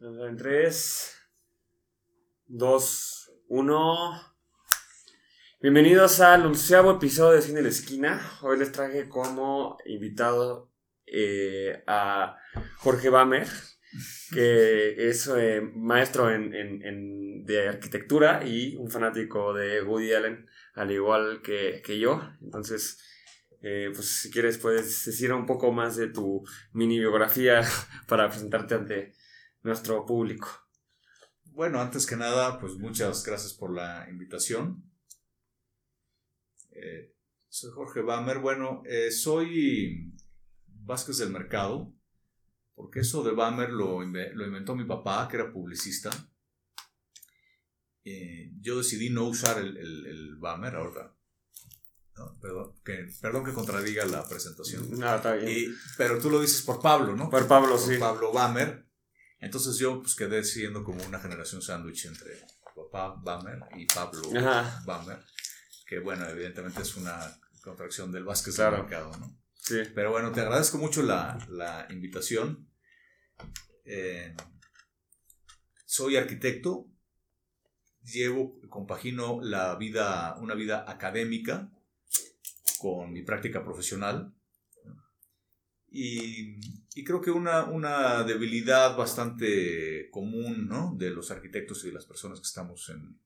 En 3, 2, 1. Bienvenidos al onceavo episodio de Cine de la Esquina. Hoy les traje como invitado eh, a Jorge Bamer, que es eh, maestro en, en- en- de arquitectura y un fanático de Woody Allen, al igual que, que yo. Entonces, eh, pues si quieres puedes decir un poco más de tu mini biografía para presentarte ante nuestro público. Bueno, antes que nada, pues muchas gracias por la invitación. Eh, soy Jorge Bamer. Bueno, eh, soy Vázquez del Mercado, porque eso de Bamer lo, lo inventó mi papá, que era publicista. Eh, yo decidí no usar el, el, el Bamer ahora. No, perdón, que, perdón que contradiga la presentación. Nada, está bien. Y- pero tú lo dices por Pablo, ¿no? Por Pablo, por sí. Pablo Bamer. Entonces yo pues quedé siendo como una generación sándwich entre papá Bamer y Pablo Ajá. Bamer, que bueno, evidentemente es una contracción del Vázquez Claro. del mercado, ¿no? Sí. Pero bueno, te agradezco mucho la, la invitación. Eh, soy arquitecto, llevo, compagino la vida, una vida académica con mi práctica profesional. Y, y creo que una, una debilidad bastante común ¿no? de los arquitectos y de las personas que estamos en,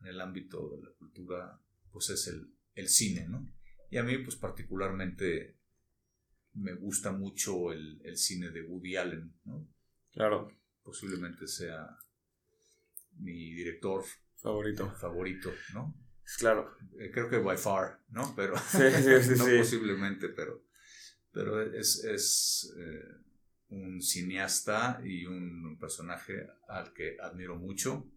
en el ámbito de la cultura, pues es el, el cine, ¿no? Y a mí, pues particularmente, me gusta mucho el, el cine de Woody Allen, ¿no? Claro. Posiblemente sea mi director Favorito. favorito, ¿no? Claro. Eh, creo que by far, ¿no? Pero Sí, sí, sí, no sí. posiblemente, pero, pero es, es eh, un cineasta y un personaje al que admiro mucho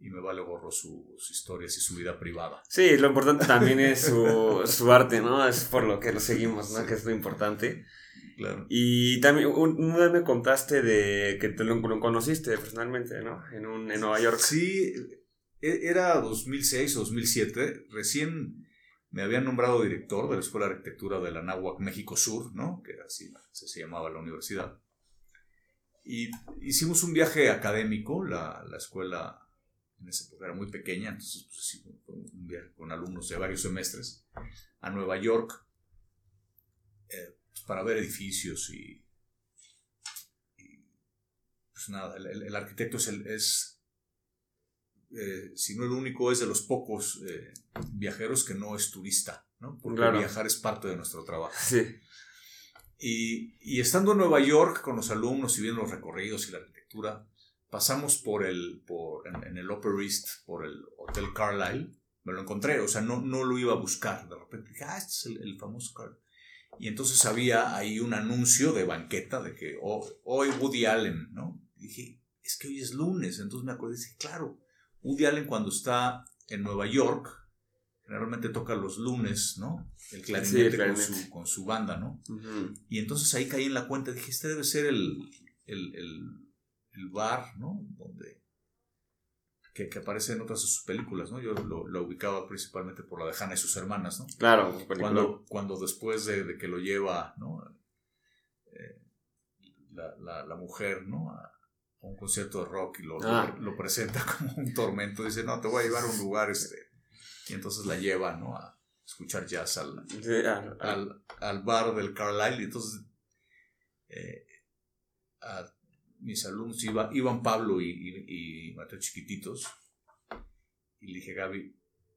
y me vale gorro su- sus historias y su vida privada. Sí, lo importante también es su, su arte, ¿no? Es por lo que lo seguimos, ¿no? Sí. Que es lo importante. Claro. Y también un- una vez me contaste de que te lo, lo conociste personalmente, ¿no? En, un, en Nueva York. Sí, e- era 2006 o 2007, recién me habían nombrado director de la Escuela de Arquitectura de la Náhuac México Sur, ¿no? Que así se, llamaba la universidad. Y hicimos un viaje académico, la, la escuela en esa época era muy pequeña, entonces pues, un viaje con alumnos de varios semestres a Nueva York eh, pues, para ver edificios y, y, pues nada, el- el arquitecto es, el, es eh, si no el único, es de los pocos eh, viajeros que no es turista, ¿no? Porque Claro. viajar es parte de nuestro trabajo. Sí. Y, y estando en Nueva York con los alumnos y viendo los recorridos y la arquitectura, pasamos por el, por, en, en el Upper East, por el Hotel Carlyle. Me lo encontré, o sea, no, no lo iba a buscar. De repente dije, ah, este es el, el famoso Carlyle. Y entonces había ahí un anuncio de banqueta de que oh, hoy Woody Allen, ¿no? Y dije, es que hoy es lunes. Entonces me acordé y dije, claro, Woody Allen cuando está en Nueva York, generalmente toca los lunes, ¿no? El clarinete, el clarinete. Con, su, con su banda, ¿no? Y entonces ahí caí en la cuenta, dije, este debe ser el, el, el, el bar, ¿no? Donde, que, que aparece en otras de sus películas, ¿no? Yo lo, lo ubicaba principalmente por la de Hannah y sus hermanas, ¿no? Claro. Cuando, cuando después de, de que lo lleva, ¿no? Eh, la, la, la mujer, ¿no? A un concierto de rock y lo, Ah. lo, lo presenta como un tormento, dice, no, te voy a llevar a un lugar, este. Y entonces la lleva, ¿no? A escuchar jazz al, Sí, ah, ah, al, al bar del Carlisle y entonces eh, a mis alumnos iba, iban Pablo y, y, y Mateo chiquititos y le dije Gaby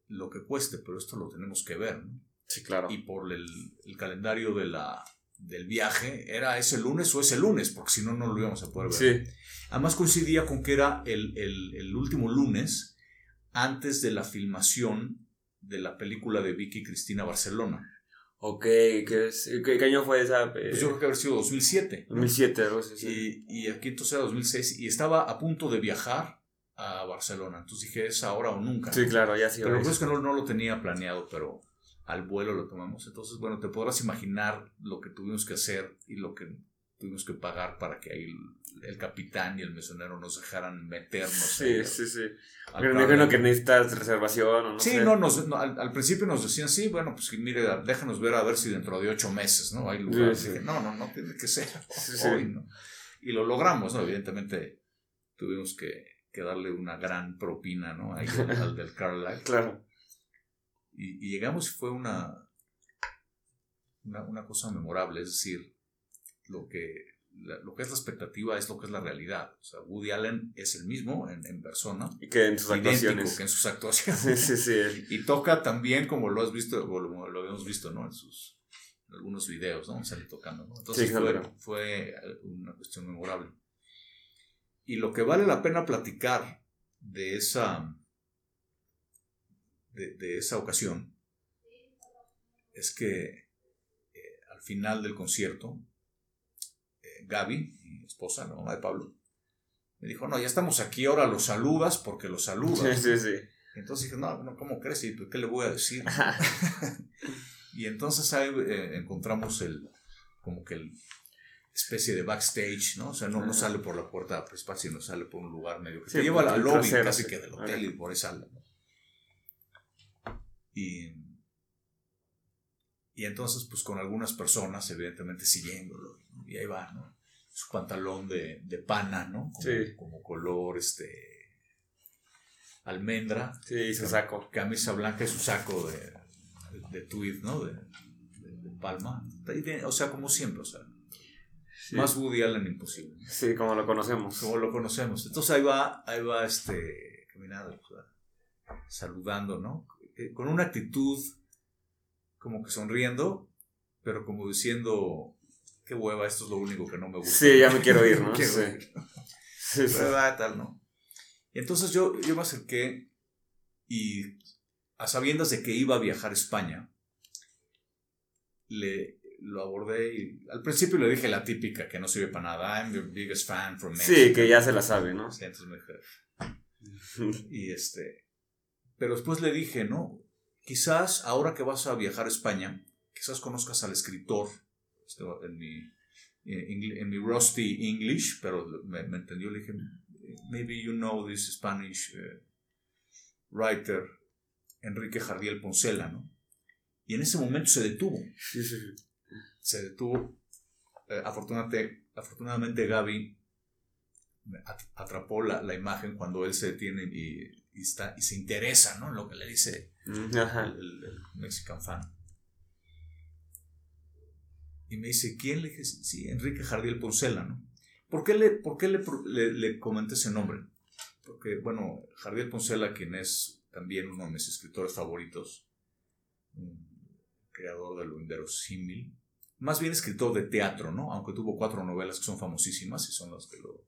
lo que cueste pero esto lo tenemos que ver ¿no? sí, claro. y por el, el calendario de la, del viaje era ese lunes o ese lunes porque si no no lo íbamos a poder ver Sí. Además coincidía con que era el, el- el último lunes antes de la filmación de la película de Vicky Cristina Barcelona. Ok, ¿qué? ¿Qué, qué año fue esa? Eh, Pues yo creo que haber sido 2007. ¿no? 2007, algo así. sí. Y, y aquí entonces era 2006 y estaba a punto de viajar a Barcelona. Entonces dije, es ahora o nunca. Sí, ¿no? claro, ya sí. Pero lo que sí. es que no, no lo tenía planeado, pero al vuelo lo tomamos. Entonces, bueno, te podrás imaginar lo que tuvimos que hacer y lo que tuvimos que pagar para que ahí el, el capitán y el mesonero nos dejaran meternos. ahí Sí, sí, sí. al Pero me que necesitas reservación o no Sí, sé. no, nos- no, al, al principio nos decían, sí, bueno, pues mire, déjanos ver a ver si dentro de ocho meses, ¿no? Hay lugar. Sí, sí. Dije, no, no, no tiene que ser Sí, sí. hoy, ¿no? Y lo logramos, ¿no? Evidentemente tuvimos que, que darle una gran propina, ¿no? Ahí al, al del Carlisle. Claro. Y, y llegamos y fue una, una, una cosa memorable, es decir, lo que, la- lo que es la expectativa es lo que es la realidad. O sea, Woody Allen es el mismo en, en persona, Y que en sus idéntico actuaciones. que en sus actuaciones. Sí, sí, sí. Y toca también como lo has visto, o lo, lo habíamos visto, ¿no? En sus en algunos videos, ¿no? Sale tocando, ¿no? Entonces Sí, fue, claro. fue una cuestión memorable. Y lo que vale la pena platicar de esa, de, de esa ocasión es que eh, al final del concierto, eh, Gaby, mi esposa, la mamá de Pablo, me dijo, no, ya estamos aquí, ahora lo saludas porque lo Sí, saludas. sí, sí. Entonces dije, no, no ¿cómo crees? ¿Y tú qué le voy a decir? y entonces ahí eh, encontramos el, como que el especie de backstage, ¿no? O sea, no, sale por la puerta principal, sino sale por un lugar medio que Sí, te lleva al lobby trasero, casi sí. que del hotel y por sale. ¿no? Y, y entonces, pues con algunas personas, evidentemente siguiéndolo, ¿no? y ahí va, ¿no? Su pantalón de, de pana, ¿no? Como, Sí. como color, este, almendra, Sí, y se sacó. camisa blanca y su saco de, de, de tweed, ¿no? De, de- de palma. O sea, como siempre, o sea, Sí. más Woody Allen imposible. Sí, como lo conocemos. Como lo conocemos. Entonces ahí va, ahí va este, caminando, o sea, saludando, ¿no? Eh, Con una actitud como que sonriendo, pero como diciendo, qué hueva, esto es lo único que no me gusta. Sí, ya me quiero ir, ¿no? Quiero Sí. ir. Sí, sí. Prueba, tal, ¿no? Y entonces yo, yo me acerqué y a sabiendas de que iba a viajar a España, le lo abordé y al principio le dije la típica que no sirve para nada, I'm your biggest fan from Mexico. Sí, que ya se la sabe, ¿no? Sí, entonces me y este, pero después le dije, ¿no? Quizás ahora que vas a viajar a España, quizás conozcas al escritor, este, en mi, en, mi rusty English, pero me, me entendió, le dije, maybe you know this Spanish eh, writer, Enrique Jardiel Poncela, ¿no? Y en ese momento se detuvo, Sí, sí, sí. se detuvo. Eh, afortunadamente, afortunadamente Gaby atrapó la, la imagen cuando él se detiene y, y está, y se interesa, ¿no? En lo que le dice Ajá. el, el- el Mexican fan. Y me dice, ¿quién? Le dije, sí, Enrique Jardiel Poncela, ¿no? ¿Por qué, le, por qué le, le- le comenté ese nombre? Porque, bueno, Jardiel Poncela, quien es también uno de mis escritores favoritos, un creador de lo inverosímil, más bien escritor de teatro, ¿no? Aunque tuvo cuatro novelas que son famosísimas y son las que lo,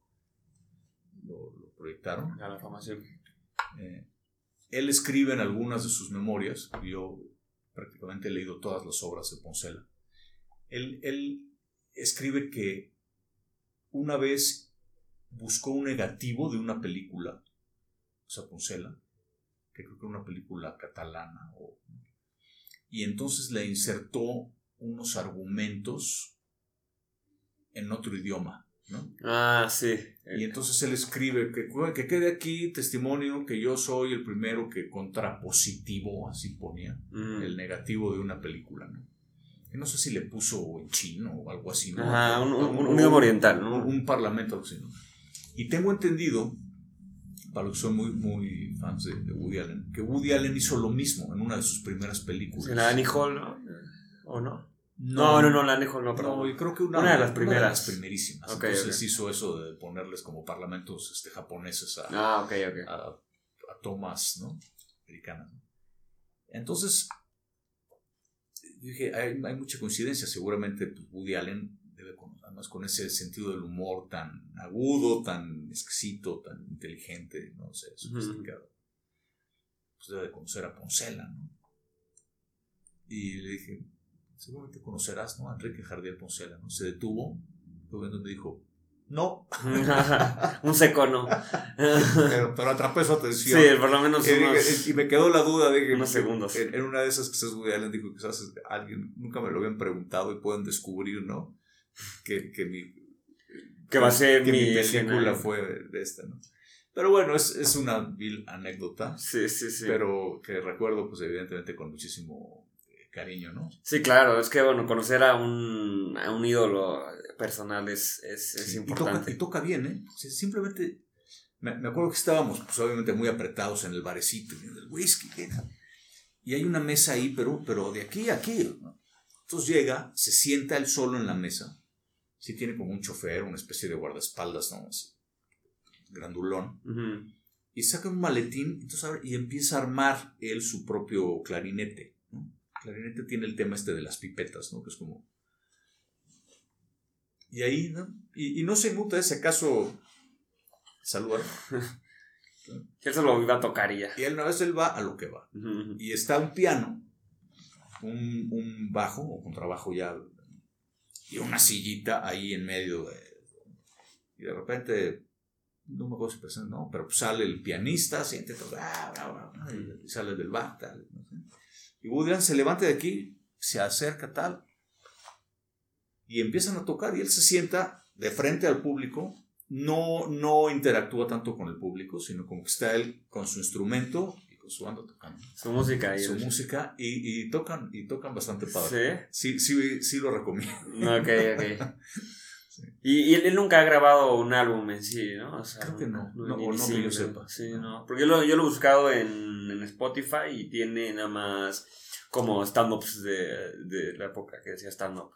lo, lo proyectaron. A la formación. Eh, él escribe en algunas de sus memorias, yo prácticamente he leído todas las obras de Poncela. Él, escribe que una vez buscó un negativo de una película, o sea, Poncela, que creo que era una película catalana, y entonces le insertó unos argumentos en otro idioma, ¿no? Ah, sí. Y entonces él escribe que, que quede aquí testimonio que yo soy el primero que contrapositivo, así ponía, Mm. el negativo de una película, ¿no? Y no sé si le puso en chino o algo así, ¿no? Ajá, un, un, oriental, ¿no? un, parlamento, algo así, ¿no? Y tengo entendido, para los que son muy, muy fans de, de Woody Allen, que Woody Allen hizo lo mismo en una de sus primeras películas. ¿En Annie Hall, no? ¿O no? No, no, no, la Hall no, No, perdón. y creo que una, Una de las primeras. las primerísimas. Ok, Entonces ok. hizo eso de ponerles como parlamentos este, japoneses a, Ah, ok, ok. a, a tomas ¿no? americanas. ¿no? Entonces, dije, hay, hay mucha coincidencia. Seguramente pues, Woody Allen debe conocer, además con ese sentido del humor tan agudo, tan exquisito, tan inteligente, no sé, sofisticado. Pues debe de conocer a Poncela, ¿no? Y le dije, seguramente conocerás, ¿no? A Enrique Jardiel Poncela, ¿no? Se detuvo, luego me dijo, no, un seco, ¿no? pero, pero atrapé su atención. sí, por lo menos unos... y me quedó la duda de que unos segundos. En, en una de esas quizás Woody Allen dijo quizás alguien nunca me lo habían preguntado y pueden descubrir, ¿no? Que, que mi Que va a ser que mi mi película fue de esta, ¿no? Pero bueno, es, es una vil anécdota, Sí, sí, sí. pero que recuerdo pues evidentemente con muchísimo eh, cariño, ¿no? Sí, claro, es que bueno, conocer a un, a un ídolo personal es, es, es Sí, importante. Y toca, y toca bien, ¿eh? Simplemente, me, me acuerdo que estábamos, pues obviamente muy apretados en el barecito, en el whisky, ¿qué? y hay una mesa ahí, pero, pero de aquí a aquí, ¿no? Entonces llega, se sienta él solo en la mesa, sí tiene como un chofer, una especie de guardaespaldas, ¿no? Así, grandulón, y saca un maletín entonces, y empieza a armar él su propio clarinete. ¿No? Clarinete tiene el tema este de las pipetas, ¿no? que es como... Y ahí, ¿no? Y, y no se inmuta ese caso saludar. Él solo iba a tocar y ya. Y él una vez él va a lo que va. Y está un piano, un, un bajo o contrabajo ya, y una sillita ahí en medio de... Y de repente, no me acuerdo si presenta, no, pero sale el pianista, siente todo, ah, ah, ah, y sale del bar, tal, no sé. Y Woody Allen se levanta de aquí, se acerca tal, y empiezan a tocar, y él se sienta de frente al público, no, no interactúa tanto con el público, sino como que está él con su instrumento y con su banda tocando Su música y su el- música y, y tocan y tocan bastante padre. Sí. Sí, sí, sí lo recomiendo. Ok, ok. Y, y él, nunca ha grabado un álbum en sí, ¿no? O sea, Creo que no. No, ni- o ni no que yo sepa. Sí, No. no. Porque yo lo, yo lo he buscado en, en Spotify y tiene nada más como stand-ups de, de la época que decía stand-up.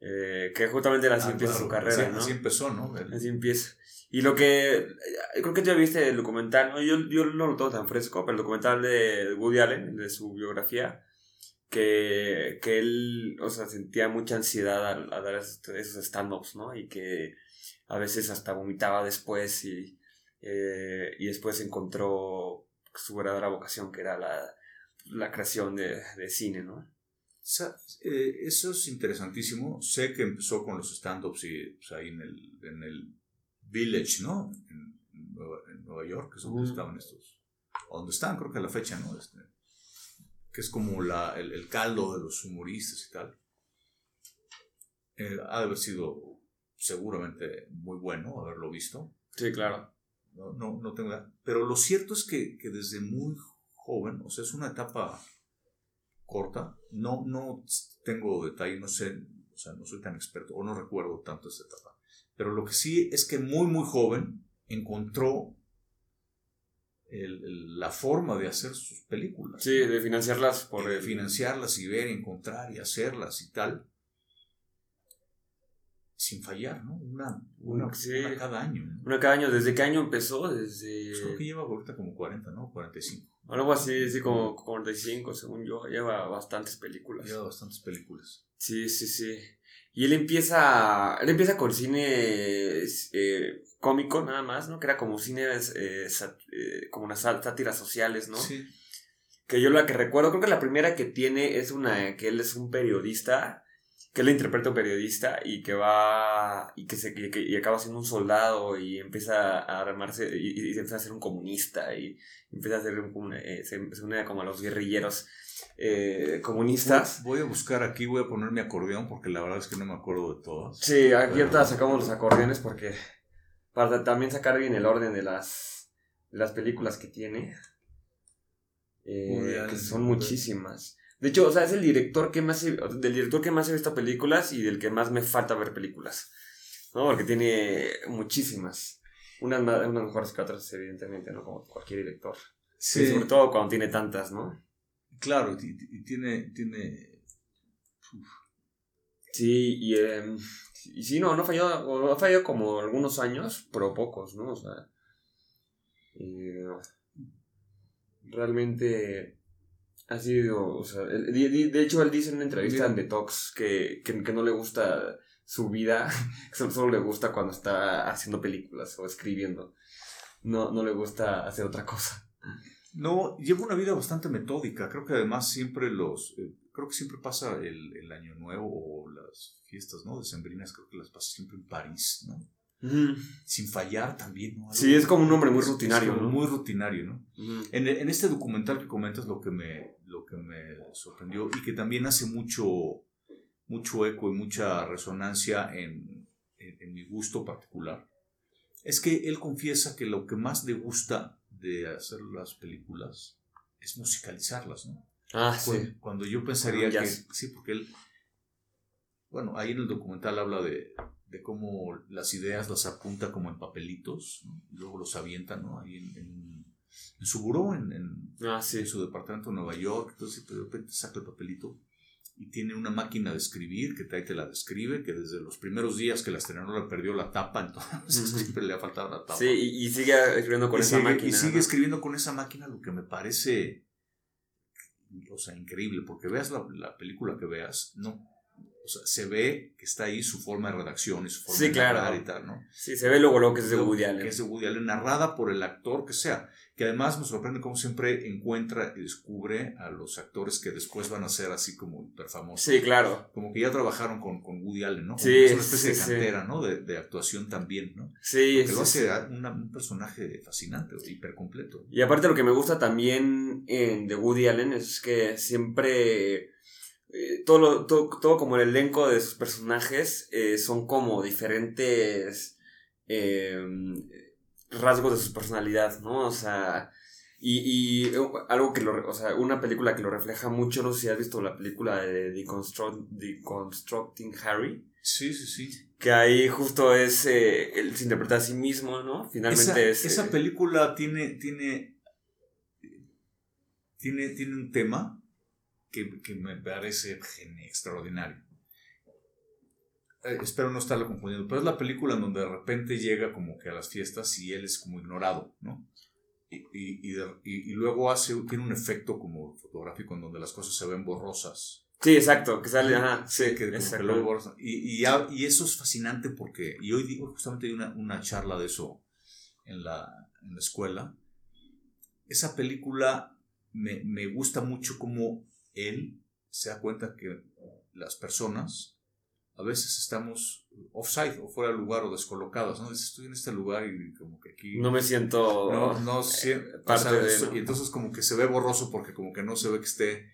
Eh, que justamente así Ah, empieza claro, su carrera, así, ¿no? así empezó, ¿no? El- Así empieza. Y lo que. eh, Creo que ya viste el documental, ¿no? Yo, yo no lo tengo tan fresco, pero el documental de Woody Allen, de su biografía, que, que él, o sea, sentía mucha ansiedad al, dar esos, esos stand-ups, ¿no? Y que a veces hasta vomitaba después y, eh, y después encontró su verdadera vocación, que era la, la creación de, de cine, ¿no? Eh, eso es interesantísimo. Sé que empezó con los stand-ups y pues, ahí en el, en el Village, ¿no? En, en Nueva, en Nueva York, que es donde Ujú. estaban estos. O donde están, creo que a la fecha, ¿no? Este, que es como la, el, el caldo de los humoristas y tal. Eh, ha de haber sido seguramente muy bueno haberlo visto. Sí, claro. No, no, no tengo idea. Pero lo cierto es que, que desde muy joven, o sea, es una etapa corta. No, no tengo detalle, no sé, o sea, no soy tan experto o no recuerdo tanto esta etapa. Pero lo que sí es que muy, muy joven encontró el- el- la forma de hacer sus películas. Sí, de financiarlas por por el financiarlas y ver, encontrar y hacerlas y tal. Sin fallar, ¿no? Una, una, Sí. una cada año. ¿no? Una cada año, ¿desde qué año empezó? Desde... Pues creo que lleva ahorita como 40, ¿no? 45. Algo así, sí, como 45, según yo. Lleva bastantes películas. Lleva bastantes películas. Sí, sí, sí. Y él empieza, él empieza con cine eh, cómico nada más, ¿no? Que era como cine, eh, eh, como unas sá- sátiras sociales, ¿no? Sí. Que yo la que recuerdo, creo que la primera que tiene es una, que él es un periodista, que él interpreta a un periodista y que va, y que se, y, que- y acaba siendo un soldado y empieza a armarse, y, y empieza a ser un comunista y empieza a ser un, eh, se, se une como a los guerrilleros eh, comunistas. Voy a buscar aquí, voy a poner mi acordeón porque la verdad es que no me acuerdo de todas. Sí, aquí ahorita sacamos los acordeones porque para también sacar bien el orden de las, de las películas que tiene. Eh, que son muchísimas. De hecho, o sea, es el director que más he- del director que más he visto películas y del que más me falta ver películas. ¿No? Porque tiene muchísimas. Unas, unas mejores que otras, evidentemente, ¿no? Como cualquier director. Sí. sobre todo cuando tiene tantas, ¿no? Claro, tiene, tiene Sí, y, eh, y sí, no, no falló, o ha fallado como algunos años, pero pocos, ¿no? O sea, eh, realmente ha sido, o sea, de hecho él dice en una entrevista en. Detox que, que, que no le gusta su vida, solo, solo le gusta cuando está haciendo películas o escribiendo, no, no le gusta hacer otra cosa. No, lleva una vida bastante metódica. Creo que además siempre los. eh, creo que siempre pasa el, el Año Nuevo o las fiestas, ¿no? Decembrinas, creo que las pasa siempre en París, ¿no? Sin fallar también, ¿no? Sí, es como un hombre muy rutinario, ¿no? Muy rutinario, ¿no? Ujú. En, en este documental que comentas, lo que me, lo que me sorprendió y que también hace mucho, mucho eco y mucha resonancia en, en- en mi gusto particular, es que él confiesa que lo que más le gusta de hacer las películas es musicalizarlas, ¿no? Ah, sí. Cuando yo pensaría que. Sí, porque él. Bueno, ahí en el documental habla de, de cómo las ideas las apunta como en papelitos, ¿no? y luego los avienta, ¿no? Ahí en, en- en su buró, en, en- Ah, sí. en su departamento en Nueva York. Entonces, de repente saca el papelito y tiene una máquina de escribir que te la describe, que desde los primeros días que la estrenó le perdió la tapa, entonces siempre le ha faltado la tapa. Sí, y, y sigue escribiendo con y esa sigue, máquina. y sigue ¿no? escribiendo con esa máquina, lo que me parece, o sea, increíble, porque veas la, la película que veas, no, o sea, se ve que está ahí su forma de redacción y su forma Sí, de claro. narrar y tal, ¿no? Sí, se ve luego lo que es de Woody Allen. Que es de Woody Allen, narrada por el actor que sea, que además me sorprende cómo siempre encuentra y descubre a los actores que después van a ser así como hiper famosos. Sí, claro. Como que ya trabajaron con, con Woody Allen, ¿no? Como Sí, es una especie sí, de sí. cantera, ¿no? De, de actuación también, ¿no? Sí, Que lo hace una- un personaje fascinante, hiper completo. Y aparte lo que me gusta también en de Woody Allen es que siempre eh, todo, lo- todo, todo como el elenco de sus personajes eh, son como diferentes eh, rasgos de su personalidad, ¿no? O sea, y, y algo que lo, o sea, una película que lo refleja mucho, no sé si has visto la película de Deconstru- Deconstructing Harry, Sí, sí, sí. que ahí justo es, eh, él se interpreta a sí mismo, ¿no? Finalmente esa, es... esa eh, película tiene, tiene, tiene, tiene un tema que, que me parece extraordinario. Eh, espero no estarlo confundiendo, pero es la película en donde de repente llega como que a las fiestas y él es como ignorado, ¿no? Y, y, y, de- y- y luego hace, tiene un efecto como fotográfico en donde las cosas se ven borrosas. Sí, exacto, que sale, ajá, sí, que que ven borrosas. Y, y eso es fascinante porque, y hoy digo, justamente hay una, una charla de eso en la, en la escuela. Esa película me, me gusta mucho como él se da cuenta que las personas a veces estamos offside o fuera de lugar o descolocadas, ¿no? Dices, estoy en este lugar y como que aquí... No me siento... no, no sie- o parte sea, de, ¿no? Y entonces como que se ve borroso porque como que no se ve que esté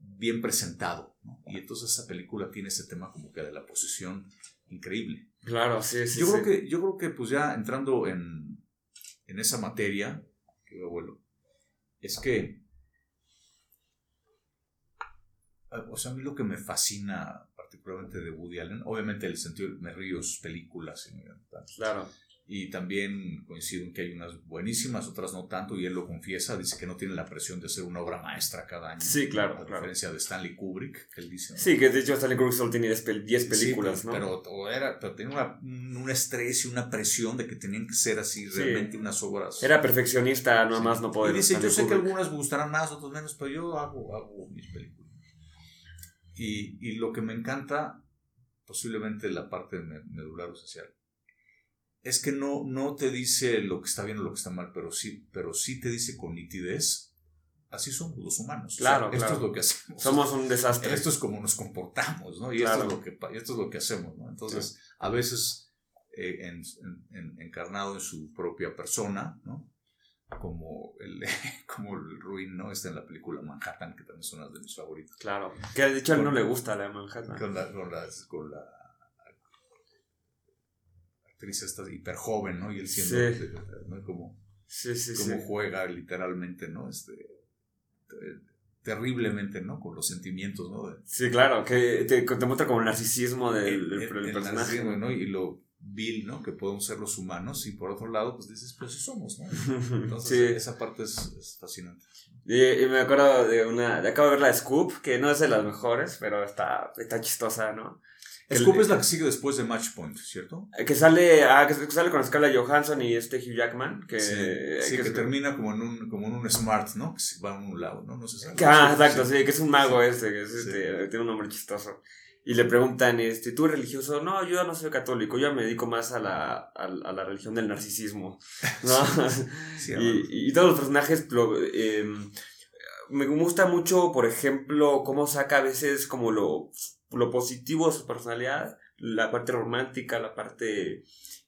bien presentado, ¿no? Y entonces esa película tiene ese tema como que de la posición increíble. Claro, sí, sí. yo, sí. creo que, yo creo que pues ya entrando en, en esa materia, que abuelo, es que, ah, o sea, a mí lo que me fascina particularmente de Woody Allen, obviamente el sentido, me río sus películas y. Claro. y también coincido en que hay unas buenísimas, otras no tanto, y él lo confiesa, dice que no tiene la presión de hacer una obra maestra cada año. Sí, claro, A claro. diferencia de Stanley Kubrick, que él dice. ¿no? Sí, que de hecho Stanley Kubrick solo tiene 10 pel- 10 Sí, películas, pero, ¿no? Pero, era, pero tenía una- un, estrés y una presión de que tenían que ser así Sí. realmente unas obras. Era perfeccionista, Sí. nomás no poder. Y dice, yo sé que Kubrick. algunas me gustarán más, otras menos, pero yo hago, hago mis películas. Y, y lo que me encanta, posiblemente la parte me- medular o social, es que no, no te dice lo que está bien o lo que está mal, pero sí, pero sí te dice con nitidez, así somos los humanos. O sea, Claro, Esto claro. es lo que hacemos. Somos un desastre. Esto es como nos comportamos, ¿no? Y Claro. esto, es lo que, esto es lo que hacemos, ¿no? Entonces, a veces eh, en- en- encarnado en su propia persona, ¿no? Como el, como el Ruin, ¿no? Está en la película Manhattan, que también es una de mis favoritas. Claro. Que de hecho a él no le gusta la de Manhattan. Con la, con la, con la actriz esta hiper joven, ¿no? Y él siendo, Sí. ¿no? Como, Sí, sí, como juega literalmente, ¿no? Este, te- terriblemente, ¿no? Con los sentimientos, ¿no? De- Sí, claro, que te, te muestra como el narcisismo del, el, el personaje. narcisismo, ¿no? Y lo vil, ¿no? Que podemos ser los humanos y por otro lado, pues dices, pues sí somos, ¿no? Entonces, sí. esa parte es, es fascinante. Y, y me acuerdo de una. Acabo de ver la Scoop, que no es de las mejores, pero está, está chistosa, ¿no? Que Scoop el- es la que sigue después de Match Point, ¿cierto? Que sale, ah, que sale con Scarlett Johansson y este Hugh Jackman. Que, sí, sí, que, es- termina como en, un, como en un smart, ¿no? Que va a un lado, ¿no? No sé si ah, exacto, sí. sí, que es un mago este, que es Sí. este, tiene un nombre chistoso. Y le preguntan, este, ¿tú eres religioso? No, yo no soy católico, yo me dedico más a la, a, a la religión del narcisismo. ¿no? Sí, y, y todos los personajes eh, me gusta mucho, por ejemplo, cómo saca a veces como lo, lo positivo de su personalidad, la parte romántica, la parte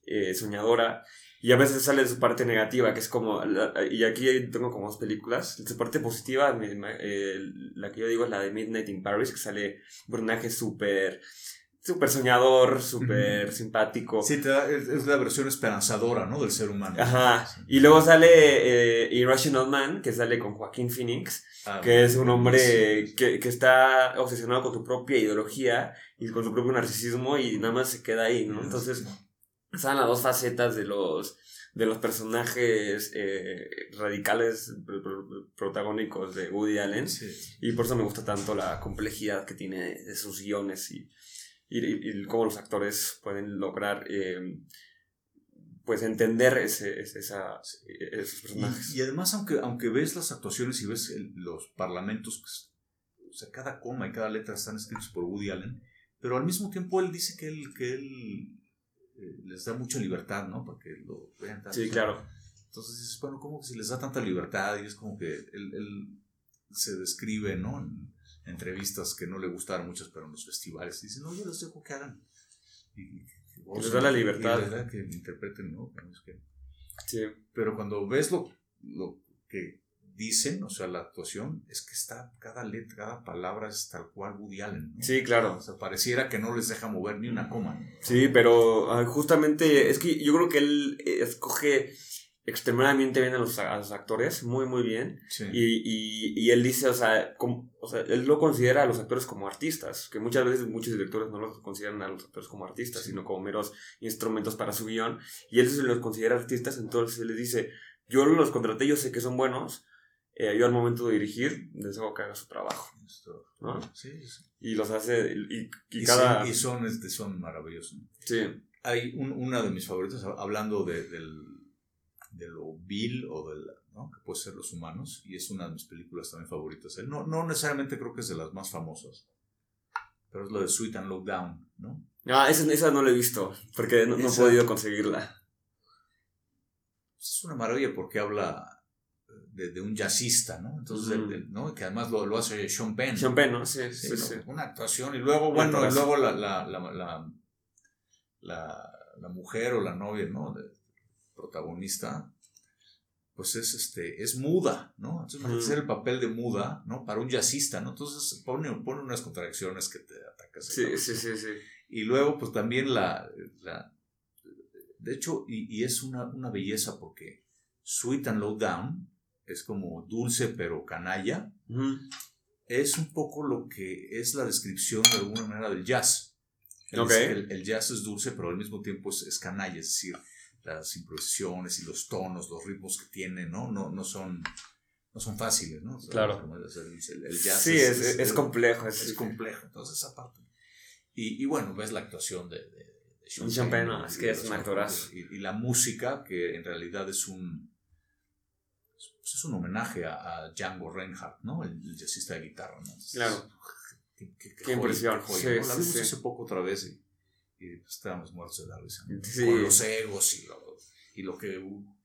eh, soñadora, y a veces sale de su parte negativa, que es como, la- y aquí tengo como dos películas, su parte positiva, eh, la que yo digo es la de Midnight in Paris, que sale un personaje súper súper soñador, súper simpático. Sí, te da- es, es la versión esperanzadora, ¿no? Del ser humano. Ajá. Sí. Y luego sale eh, Irrational Man, que sale con Joaquín Phoenix, Ah, que es un sí. hombre que, que está obsesionado con su propia ideología y con su propio narcisismo y nada más se queda ahí, ¿no? Entonces, están las dos facetas de los de los personajes eh, radicales pr- pr- protagónicos de Woody Allen Sí. y por eso me gusta tanto la complejidad que tiene de sus guiones y, y, y cómo los actores pueden lograr eh, pues entender ese, ese- esa, esos personajes. Y, además, aunque, aunque ves las actuaciones y ves el- los parlamentos, o sea, cada coma y cada letra están escritos por Woody Allen, pero al mismo tiempo él dice que él, que él eh, les da mucha libertad, ¿no? Para que lo vean tanto. sí, claro. Entonces dices, bueno, como que si les da tanta libertad y es como que él, él se describe, ¿no? En entrevistas que no le gustaron muchas, pero en los festivales. Dice, no, yo les dejo que hagan. Y, y- y- Les da la y- y libertad. les da que interpreten, ¿no? Pero es que- Sí. pero cuando ves lo, lo que dicen, o sea, la actuación, es que está, cada letra, cada palabra es tal cual Woody Allen. ¿no? Sí, claro. O sea, pareciera que no les deja mover ni una coma. Sí, pero ah, justamente es que yo creo que él eh, escoge extremadamente bien a los, a los actores, muy, muy bien. Sí. Y, y, y él dice, o sea, como- o sea, él lo considera a los actores como artistas, que muchas veces muchos directores no los consideran a los actores como artistas, Sí. sino como meros instrumentos para su guion. Y él se los considera artistas, entonces él les dice, yo los contraté, yo sé que son buenos, eh, yo al momento de dirigir les hago que haga su trabajo, ¿no? Sí, sí. Y los hace, y, y Y, cada... sí, y son, este, son maravillosos. sí, Hay un- una de mis favoritas, hablando de, del, de lo vil o del, ¿no? que puede ser los humanos, y es una de mis películas también favoritas. Él No, no necesariamente creo que es de las más famosas, pero es la de Sweet and Low Down, ¿no? Ah, esa, esa no la he visto, porque no, no he podido conseguirla. Es una maravilla porque habla de, de un jazzista, ¿no? Entonces, ¿no? Que además lo, lo hace Sean Penn. Sean Penn, ¿no? Sí, Sí, sí, ¿no? sí. Una actuación y luego, bueno, y luego la, la, la, la, la- la mujer o la novia, ¿no? De- protagonista, pues es, este, es muda, ¿no? Entonces, imagínate Ujú. hacer el papel de muda, ¿no? Para un jazzista, ¿no? Entonces pone, pone unas contradicciones que te atacas. Sí, cabeza. sí, sí, sí. Y luego, pues también la. la- de hecho, y, y es una, una belleza porque Sweet and Low Down es como dulce pero canalla. Es un poco lo que es la descripción de alguna manera del jazz. El, Ok. el- el jazz es dulce, pero al mismo tiempo es, es canalla, es decir, las improvisaciones y los tonos, los ritmos que tiene, ¿no? No, no son. No son fáciles, ¿no? O sea, Claro. como el, el- jazz Sí, es, es, es complejo. Es, complejo. Entonces, esa parte. Y, y bueno, ves la actuación de, de, de Y Sean Penn, no, y- es que es un actorazo. Y, y la música, que en realidad es un. Pues es un homenaje a, a Django Reinhardt, ¿no? El, el jazzista de guitarra, ¿no? Claro. Qué, qué- qué Qué joya, impresión. qué joya, Sí, ¿no? La vimos sí. hace poco otra vez y, y pues, estábamos muertos de la risa. ¿no? Sí. Con los egos y lo, y lo que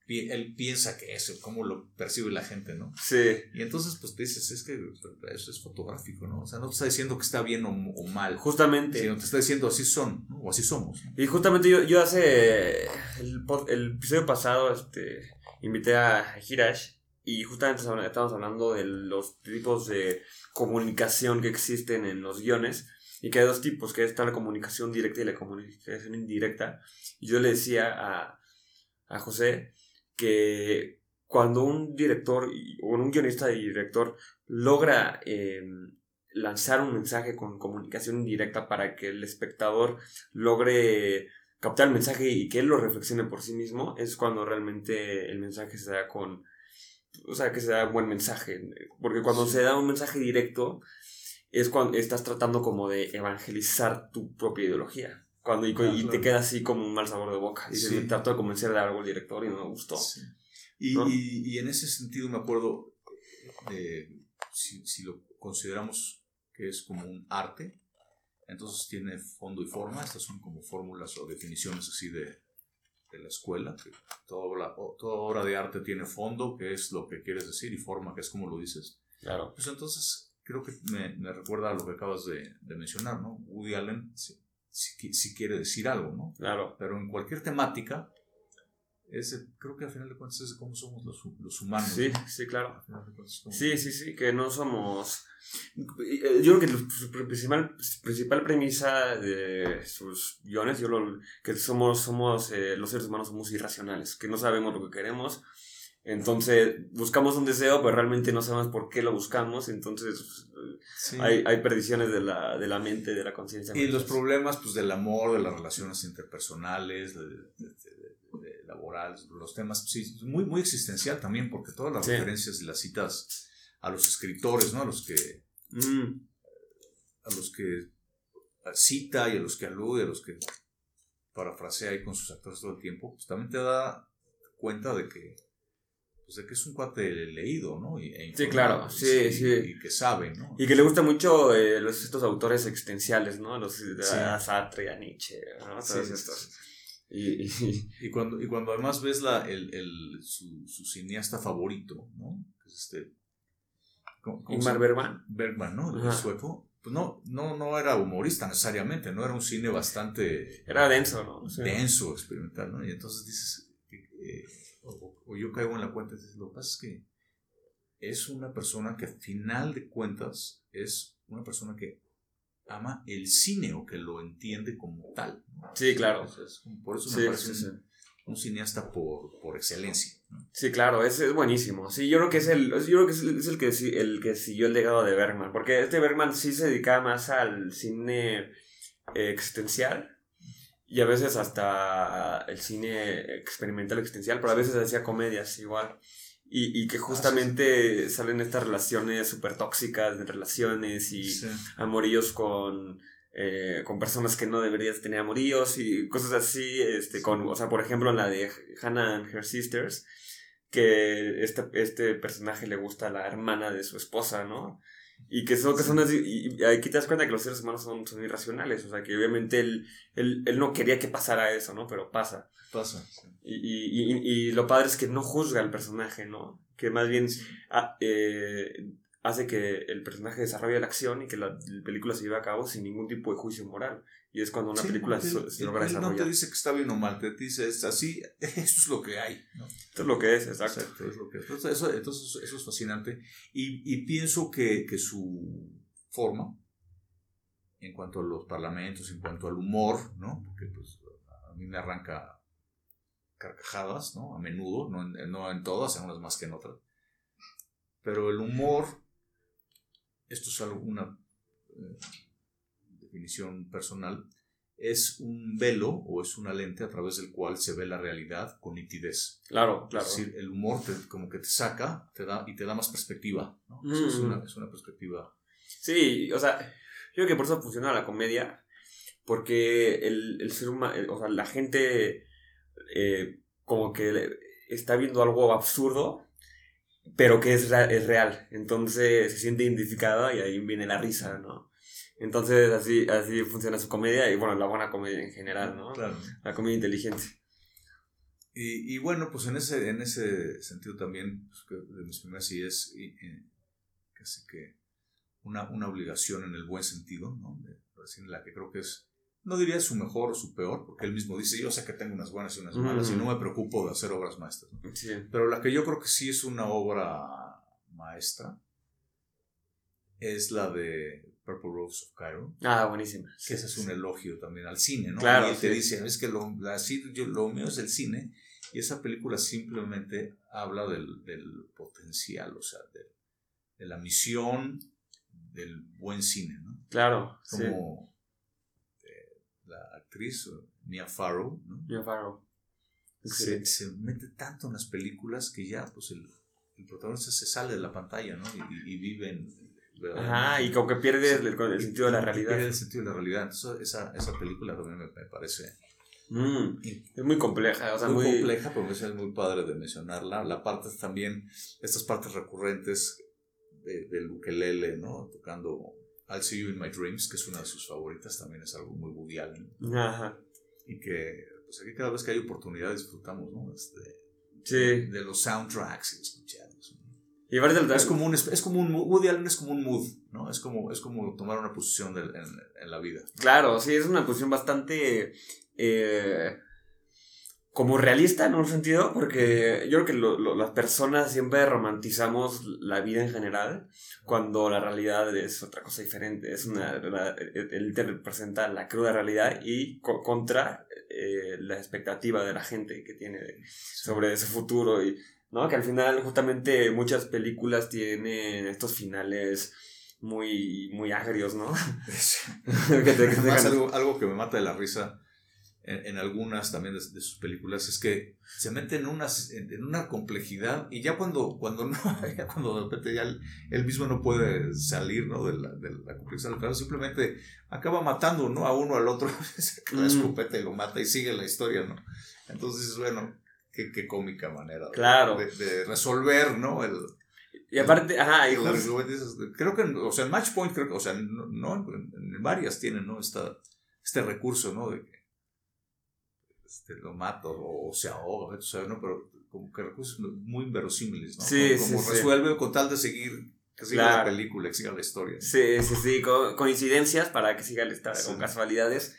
él piensa que es, cómo lo percibe la gente, ¿no? Sí, Y entonces, pues dices, es que eso es fotográfico, ¿no? O sea, no te está diciendo que está bien o, o mal, justamente. sino te está diciendo así son, ¿no? O así somos. ¿no? Y justamente yo, yo hace el, el episodio pasado este, invité a Hirash y justamente estábamos hablando de los tipos de comunicación que existen en los guiones y que hay dos tipos, que está la comunicación directa y la comunicación indirecta. Y yo le decía a, a José que cuando un director o un guionista y director logra eh, lanzar un mensaje con comunicación indirecta para que el espectador logre captar el mensaje y que él lo reflexione por sí mismo, es cuando realmente el mensaje se da con... O sea, que se da un buen mensaje. Porque cuando se da un mensaje directo, es cuando estás tratando como de evangelizar tu propia ideología. Cuando, y, Ah, y te queda así como un mal sabor de boca. Sí. me trato de convencer de algo al director y no me gustó. Sí. Y, ¿No? y- y en ese sentido me acuerdo, de, si, si lo consideramos que es como un arte, entonces tiene fondo y forma, estas son como fórmulas o definiciones así de, de la escuela, que toda toda obra de arte tiene fondo, que es lo que quieres decir, y forma, que es como lo dices. Claro. Pues entonces creo que me, me recuerda a lo que acabas de, de mencionar, ¿no? Woody Allen sí, sí qui- sí quiere decir algo, ¿no? Claro. pero en cualquier temática, ese, creo que al final de cuentas es cómo somos los, los humanos. Sí, ¿no? sí, claro. Cuentas es Sí, sí, sí, que no somos... eh, Yo creo que la- su principal, principal premisa de sus guiones, yo lo, que somos, somos eh, los seres humanos somos irracionales, que no sabemos lo que queremos, entonces buscamos un deseo, pero realmente no sabemos por qué lo buscamos, entonces Sí. hay, hay perdiciones de la, de la mente, de la conciencia. Y los problemas pues, del amor, de las relaciones interpersonales, de, de- de- de laborales, los temas, sí, muy, muy existencial también, porque todas las Sí. referencias y las citas a los escritores, ¿no? A los que, Mm, a los que cita y a los que alude, a los que parafrasea ahí con sus actores todo el tiempo, pues también te da cuenta de que, pues, de que es un cuate leído, ¿no? E Sí, claro, sí, y- sí. Y que sabe, ¿no? Y que le gusta mucho eh, los, estos autores existenciales, ¿no? Los de Sí. a Sartre, a Nietzsche, ¿no? Todos sí, estos. sí. Y, y- Y cuando, y cuando además ves la, el, el, su, su cineasta favorito, ¿no? Que es este. ¿cómo- cómo se Ingmar? Bergman. Bergman, ¿no? El sueco. Pues no, no, no era humorista necesariamente, no era un cine bastante Era denso, ¿no? Sí. denso, experimental, ¿no? Y entonces dices, eh, o yo caigo en la cuenta, dices, lo que pasa es que es una persona que al final de cuentas es una persona que ama el cine o que lo entiende como tal. ¿no? Sí, claro. Por eso me Sí, parece sí, un, cineasta por, por excelencia. ¿no? Sí, claro, es, es buenísimo. Sí, yo creo que es el, yo creo que es el, es el que el que siguió el legado de Bergman, porque este Bergman sí se dedicaba más al cine existencial y a veces hasta el cine experimental existencial, pero a veces hacía comedias igual. Y, y que justamente salen estas relaciones súper tóxicas de relaciones y Sí. amoríos con, eh, con personas que no deberías tener amoríos y cosas así, este, con, o sea, por ejemplo, en la de Hannah and Her Sisters, que este, este personaje le gusta a la hermana de su esposa, ¿no? Y que son, que son así, y y aquí te das cuenta que los seres humanos son, son irracionales, o sea, que obviamente él, él, él no quería que pasara eso, ¿no? Pero pasa. Pasa. sí. Y, y, y, y lo padre es que no juzga al personaje, ¿no? Que más bien ah, eh, hace que el personaje desarrolle la acción y que la, la película se lleve a cabo sin ningún tipo de juicio moral. Y es cuando una Sí, película porque se, logra él no desarrollar. te dice que está bien o mal, te dice es así, esto es lo que hay. ¿no? Esto es lo que es, exacto. Exacto, es lo que es. Entonces, eso, entonces eso es fascinante. Y, y pienso que, que su forma, en cuanto a los parlamentos, en cuanto al humor, ¿no? Porque pues, a mí me arranca carcajadas, ¿no? A menudo, no en, no en todas, en unas más que en otras. Pero el humor, esto es algo, una eh, definición personal, es un velo o es una lente a través del cual se ve la realidad con nitidez. Claro, claro. Es decir, el humor te- como que te saca te da, y te da más perspectiva. ¿no? Mm. Eso es, una, es una perspectiva. Sí, o sea, yo creo que por eso funciona la comedia, porque el, el ser humano, o sea, la gente eh, como que está viendo algo absurdo, pero que es, es real, entonces se siente identificada y ahí viene la risa, ¿no? Entonces así, así funciona su comedia y bueno, la buena comedia en general, ¿no? Claro. La comedia inteligente. Y, y bueno, pues en ese, en ese sentido también, pues, de mis primeras es y- y casi que una, una obligación en el buen sentido, ¿no? De, decir, la que creo que es, no diría su mejor o su peor, porque él mismo dice, yo sé que tengo unas buenas y unas malas y no me preocupo de hacer obras maestras. ¿no? Sí. Pero la que yo creo que sí es una obra maestra es la de Purple Rose of Cairo. Ah, buenísima. Que ese es un elogio también al cine, ¿no? Claro, y él te dice, es que lo, la- yo- lo mío es el cine, y esa película simplemente habla del, del potencial, o sea, de, de la misión del buen cine, ¿no? Claro. Como la actriz Mia Farrow, ¿no? Mia Farrow. se, se mete tanto en las películas que ya, pues, el, el protagonista se sale de la pantalla, ¿no? Y, y- vive en... Ajá, y como que pierde el, el sentido de la realidad. pierde el sentido de la realidad. Entonces, esa, esa película también me, me parece Mm, es muy compleja, o sea, muy, muy, compleja, pero me parece muy padre de mencionarla. La parte también, estas partes recurrentes de, del ukelele, ¿no? Tocando I'll See You in My Dreams, que es una de sus favoritas, también es algo muy Woody Allen. Ajá. Y que, pues aquí cada vez que hay oportunidad disfrutamos, ¿no? Este, Sí. de los soundtracks y escucharlos. Y Es como un, es como un, Woody Allen es como un mood, ¿no? Es como, es como tomar una posición en, en la vida. Claro, sí, es una posición bastante. eh, como realista en un sentido, porque yo creo que lo- lo- las personas siempre romantizamos la vida en general, cuando la realidad es otra cosa diferente. Es una, la- el te representa la cruda realidad y co- contra eh, la expectativa de la gente que tiene de- sobre ese futuro y ¿no? que al final justamente muchas películas tienen estos finales muy muy agrios, ¿no? que te, que te Además, dejan- algo, algo que me mata de la risa en, en algunas también de, de sus películas es que se meten en, unas, en, en una complejidad y ya cuando, cuando, no, ya cuando de repente ya él, él mismo no puede salir ¿no? de, la, de la complejidad, claro, simplemente acaba matando ¿no? a uno al otro, saca la escopeta y lo mata y sigue la historia. ¿no? Entonces, bueno, qué, qué cómica manera de- Claro. de, de resolver ¿no? el, y aparte, ajá, y Creo que, o sea, en Match Point, creo que, o sea, no, en varias tienen, ¿no? Esta, este recurso, ¿no? De que este, lo mato o, o se ahoga, sea, ¿no? Pero como que recursos muy inverosímiles, ¿no? Sí, como como sí, sí. resuelve con tal de seguir, que siga Claro. la película, que siga la historia. Sí, sí, sí, co- coincidencias para que siga la historia, Sí. con casualidades.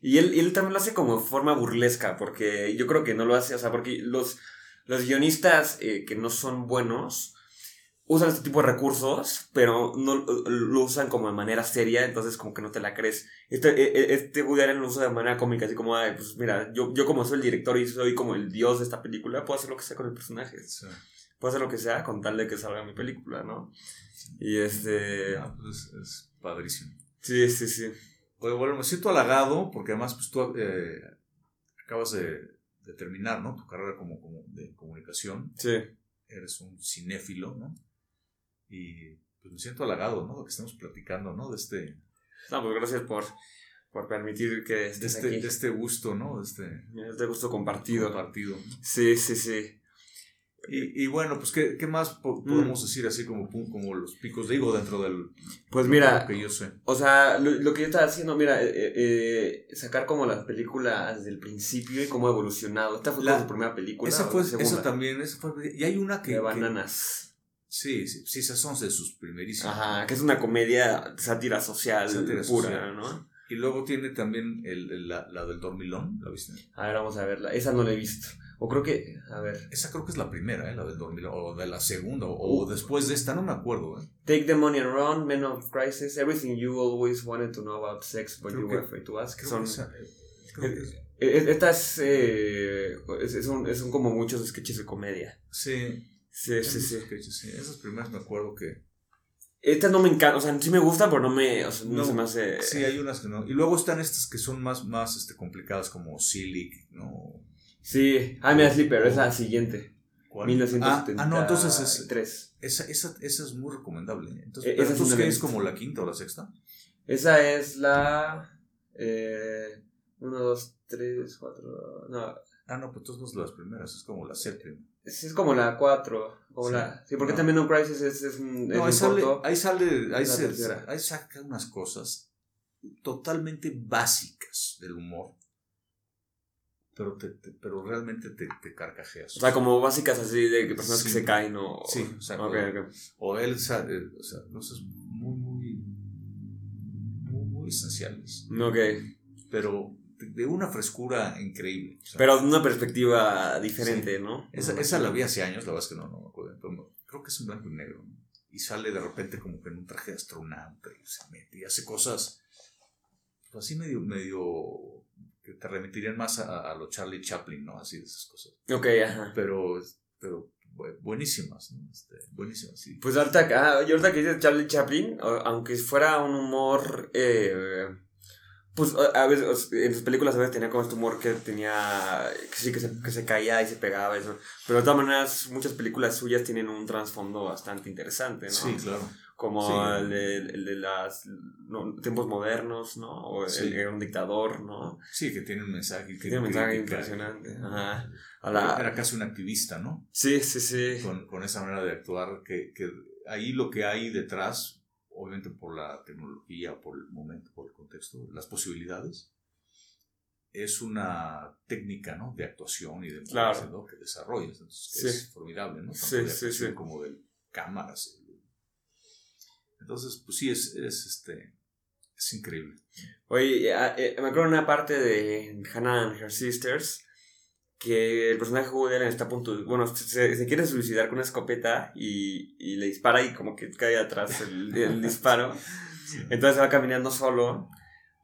Y él, él también lo hace como forma burlesca, porque yo creo que no lo hace, o sea, porque los, los guionistas eh, que no son buenos usan este tipo de recursos, pero no lo usan como de manera seria, entonces como que no te la crees. Este, e- e- este Woody Allen lo usa de manera cómica, así como, ay, pues mira, yo, yo como soy el director y soy como el dios de esta película, puedo hacer lo que sea con el personaje. Sí. Puedo hacer lo que sea con tal de que salga mi película, ¿no? Y este... Ah, pues, es padrísimo. Sí, sí, sí. Oye, bueno, me siento halagado porque además pues tú eh, acabas de, de terminar, ¿no? Tu carrera como, como de comunicación. Sí. eres un cinéfilo, ¿no? Y pues me siento halagado, ¿no? De que estemos platicando, ¿no? De este, No, pues gracias por, por permitir que de estés este, aquí. de este gusto, ¿no? De este Este gusto compartido. partido. Sí, sí, sí. Y, y bueno, pues, ¿qué, qué más po- Mm. podemos decir así como, como los picos de higo dentro del... Pues mira, que yo sé. o sea, lo, lo que yo estaba haciendo, mira, eh, eh, eh, sacar como las películas del principio y cómo ha evolucionado. Esta fue La- su primera película. Esa fue, la esa también, esa fue... Y hay una que... De que- bananas. Sí, sí, sí, esas son de sus primerísimas. Ajá, que es una comedia sátira social Sátira pura, social. ¿no? Y luego tiene también el, el- la, la del dormilón, ¿la viste? A ver, vamos a verla. Esa no la he visto. O creo que, a ver. Esa creo que es la primera, ¿eh? La del dormilón, o de la segunda, o, Uh. después de esta, no me acuerdo, ¿eh? Take the money and run, Men of Crisis, Everything You Always Wanted to Know About Sex, But Creo You que- Were Afraid to Ask. Creo Son, que esa- creo que es- Estas eh, es, es un- son como muchos sketches de comedia. Sí, Sí, sí, sí. Esos sketches, sí. Esas primeras me acuerdo que. Estas no me encantan, o sea, sí me gusta, pero no me, o sea, no, No, se me hace... Sí, hay unas que no. Y luego están estas que son más, más este, complicadas, como Silic, ¿no? Sí, ah, mira, Sleeper, es la siguiente. ¿Cuál? 1973. Ah, ah, no, entonces es, esa, esa, esa es muy recomendable. Entonces, Eh, esa sí entonces, no la ¿qué he es como la quinta o la sexta? Esa es la... Eh, uno, dos, tres, cuatro... No, Ah, no, pues entonces no es las primeras, es como la séptima. Es, es como la cuatro. Como Sí. la, sí, porque No. también un Crisis es, es un... es No, un ahí sale, corto. ahí sale, ahí, se- saca unas cosas totalmente básicas del humor, pero, te, te- pero realmente te, te carcajeas. O sea, como básicas así de que personas que se caen o... Sí, exacto. Ok, ok. o él, eh, o sea, cosas muy, muy, muy, muy esenciales, Ok. pero de, una frescura increíble. o sea, Pero de una perspectiva diferente, ¿no? esa, esa la vi hace años, la verdad es que no, no me acuerdo, pero creo que es en blanco y negro. ¿no? Y sale de repente como que en un traje de astronauta y se mete y hace cosas pues, así medio, medio que te remitirían más a, a lo Charlie Chaplin, ¿no? Así de esas cosas. Ok, ajá. Pero, pero bu- buenísimas, ¿no? Este, buenísimas, sí. Pues ahorita, ah, y ahorita que dices Charlie Chaplin, aunque fuera un humor, eh, pues a veces en sus películas a veces tenía como este humor que tenía, que sí, que se, que se caía y se pegaba, eso. pero de todas maneras muchas películas suyas tienen un trasfondo bastante interesante, ¿no? Sí, claro. Como Sí. el, de, el de las no, tiempos modernos, ¿no? O el, Sí. era un dictador, ¿no? Sí, que tiene un mensaje. Que Tiene un mensaje crítica. impresionante. Ajá. A Era, la- era casi un activista, ¿no? Sí, sí, sí. Con, con esa manera de actuar, que, que ahí lo que hay detrás, obviamente por la tecnología, por el momento, por el contexto, las posibilidades, es una técnica, ¿no? De actuación y de Claro. ¿no? que desarrollas. Entonces, Sí. es formidable, ¿no? Tanto Sí, de sí, sí. como de cámaras. Entonces, pues sí, es, es, este, es increíble. Oye, eh, eh, me acuerdo una parte de Hannah and Her Sisters que el personaje de Allen está a punto, de- bueno, se, quiere suicidar con una escopeta y, y le dispara y como que cae atrás el, disparo. Entonces se va caminando solo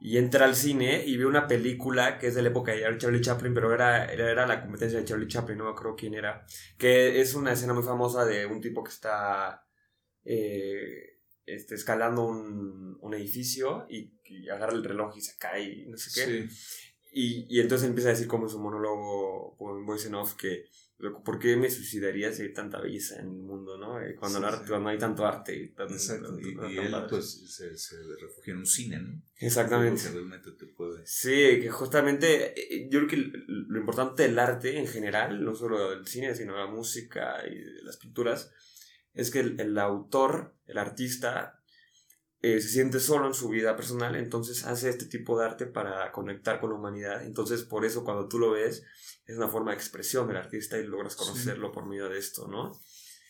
y entra al cine y ve una película que es de la época de Charlie Chaplin, pero era, era, la competencia de Charlie Chaplin, no me acuerdo quién era. Que es una escena muy famosa de un tipo que está eh, este, escalando un, un edificio y, y agarra el reloj y se cae y no sé qué. Sí. Y, y entonces empieza a decir como su monólogo o en voice en off que ¿por qué me suicidaría si hay tanta belleza en el mundo, no? Eh, Cuando, Sí, el arte- sí. cuando hay tanto arte y tan- Exacto. tan- Y, tan y él padre. pues se, se refugia en un cine, ¿no? Exactamente. Realmente te puede... Sí, que justamente eh, yo creo que lo importante del arte en general, no solo del cine, sino la música y las pinturas, es que el, el autor, el artista, eh, se siente solo en su vida personal, entonces hace este tipo de arte para conectar con la humanidad. Entonces, por eso cuando tú lo ves, es una forma de expresión del artista y logras conocerlo por medio de esto, ¿no?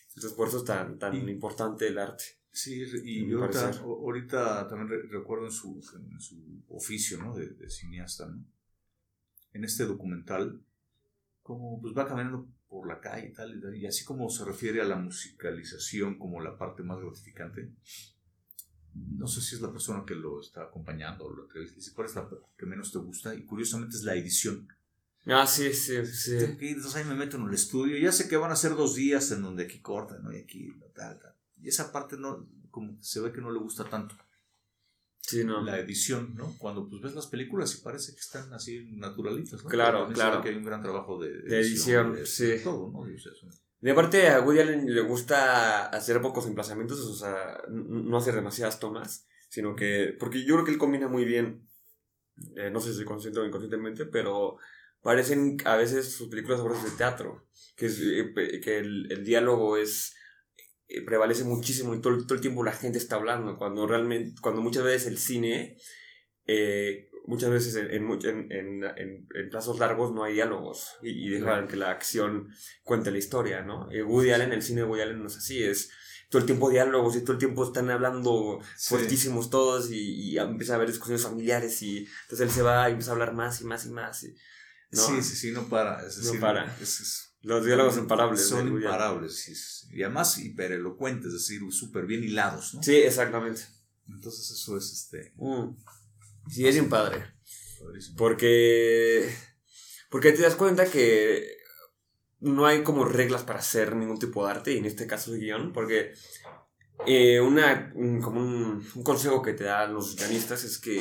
Entonces, por eso es tan, tan Y- importante el arte. Sí, y mi ahorita, ahorita también re- recuerdo en su, en su oficio ¿no? de, de cineasta, ¿no? en este documental, como pues va caminando por la calle y tal, y así como se refiere a la musicalización como la parte más gratificante, no sé si es la persona que lo está acompañando o lo entrevista, dice cuál es la que menos te gusta, y curiosamente es la edición. Ah, sí, sí, sí. Tengo que ir, entonces ahí me meto en el estudio. Ya sé que van a ser dos días en donde aquí cortan, ¿no? Y aquí, tal, tal. Y esa parte no, como que se ve que no le gusta tanto. Sí, no. La edición, ¿no? Cuando pues ves las películas y parece que están así naturalitas, ¿no? Claro, claro. que hay un gran trabajo de, De edición, de- sí. de todo, ¿no? Y, o sea, De aparte, a Woody Allen le gusta hacer pocos emplazamientos, o sea, no hacer demasiadas tomas, sino que, porque yo creo que él combina muy bien, eh, no sé si consciente o inconscientemente, pero parecen a veces sus películas obras de teatro, que, es, eh, que el, el diálogo es eh, prevalece muchísimo y todo, todo el tiempo la gente está hablando, cuando realmente, cuando muchas veces el cine, muchas veces en, en, en, en- plazos largos no hay diálogos y, y dejan que la acción cuente la historia, ¿no? Eh, Woody Allen, el cine de Woody Allen no es así, es todo el tiempo diálogos y todo el tiempo están hablando Sí. fuertísimos todos y, y empieza a haber discusiones familiares y entonces él se va y empieza a hablar más y más y más. y- ¿no? Sí, sí, sí, no para. Es No para. es- es- Los diálogos imparables. Son imparables. sí, sí. Y además hiperelocuentes, es decir, súper bien hilados, ¿no? Sí, exactamente. Entonces eso es este. Mm. Sí, es bien padre. padrísimo. Porque. Porque te das cuenta que no hay como reglas para hacer ningún tipo de arte, y en este caso el guion, porque eh, una, un- como un, un consejo que te dan los guionistas es que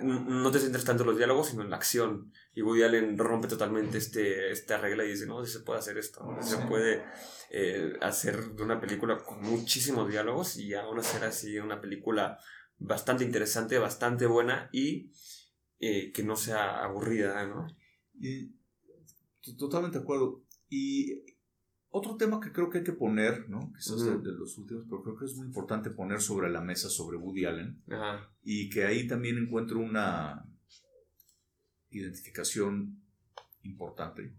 n- no te centres tanto en los diálogos, sino en la acción. Y Woody Allen rompe totalmente este, esta regla y dice, no, sí se puede hacer esto, se puede eh, hacer de una película con muchísimos diálogos y aún hacer así una película bastante interesante, bastante buena y eh, que no sea aburrida, ¿no? Y, totalmente de acuerdo. Y otro tema que creo que hay que poner, ¿no? Quizás de- los últimos, pero creo que es muy importante poner sobre la mesa sobre Woody Allen y que ahí también encuentro una identificación importante.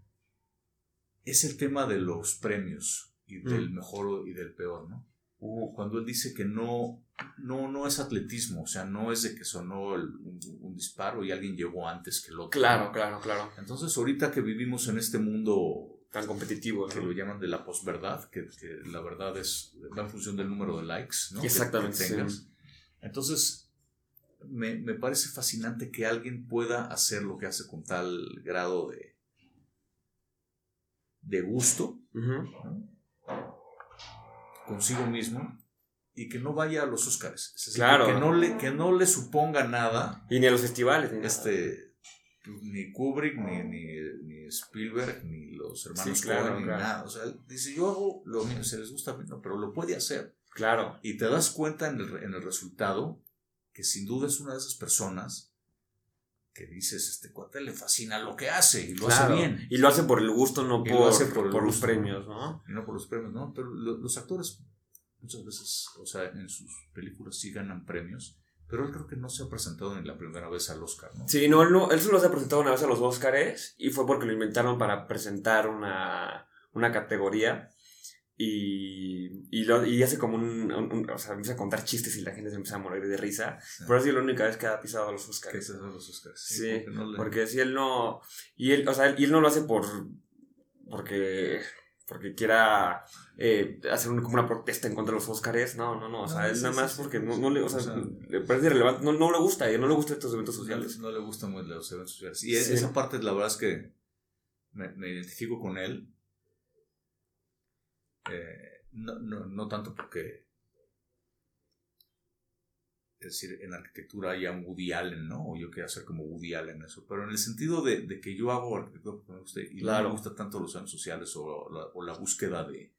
Es el tema de los premios y del mejor y del peor, ¿no? Uh, Cuando él dice que no, no, no es atletismo, o sea, no es de que sonó el- un, un disparo y alguien llegó antes que el otro. claro, claro, claro. Entonces, ahorita que vivimos en este mundo Tan competitivo, que ¿no? lo llaman de la posverdad, que, que la verdad es va en función del número de likes, ¿no? Que- Exactamente, que tengas. Entonces, me, me parece fascinante que alguien pueda hacer lo que hace con tal grado de, de gusto consigo mismo y que no vaya a los Oscars. Es decir, Claro. Que no, le, que no le suponga nada Y ni a los festivales, ni este ni Kubrick ni, ni, ni Spielberg ni los hermanos Sí, claro, Coen ni claro. nada o sea dice yo hago lo mío se les gusta a mí, no, pero lo puede hacer Claro. y te das cuenta en el, en el resultado que sin duda es una de esas personas que dices este cuate le fascina lo que hace y lo claro. hace bien Y lo hace por el gusto, no Y por, lo hace por por los gusto. premios, ¿no? y no por los premios no pero lo- los actores muchas veces o sea en sus películas sí ganan premios pero él creo que no se ha presentado ni la primera vez al Oscar no Sí, no, él, no, él solo se ha presentado una vez a los Oscars y fue porque lo inventaron para presentar una, una categoría. y, y, lo, y hace como un, un- un- O sea, empieza a contar chistes y la gente se empieza a morir de risa. Sí. Por eso es la única vez que ha pisado los ¿Qué Oscars. es eso de los Oscars? Sí, porque no le- Porque si él no. Y él, o sea, y él no lo hace por. Porque. Porque quiera eh, hacer un- como una protesta en contra de los Oscars. No, no, no. O sea, No, sí, nada sí, más sí. porque no, no le. O sea, O sea, le parece irrelevante. No, no le gusta. no le gustan estos eventos sociales. no le gustan muy los eventos sociales. Y Sí. esa parte, la verdad es que me, me identifico con él. Eh, no, no, no tanto porque. Es decir, en arquitectura haya un Woody Allen, ¿no? O yo quiero hacer como Woody Allen eso. Pero en el sentido de, de que yo hago arquitectura porque me gusta y no Claro. me gusta tanto los eventos sociales o la, o la búsqueda de,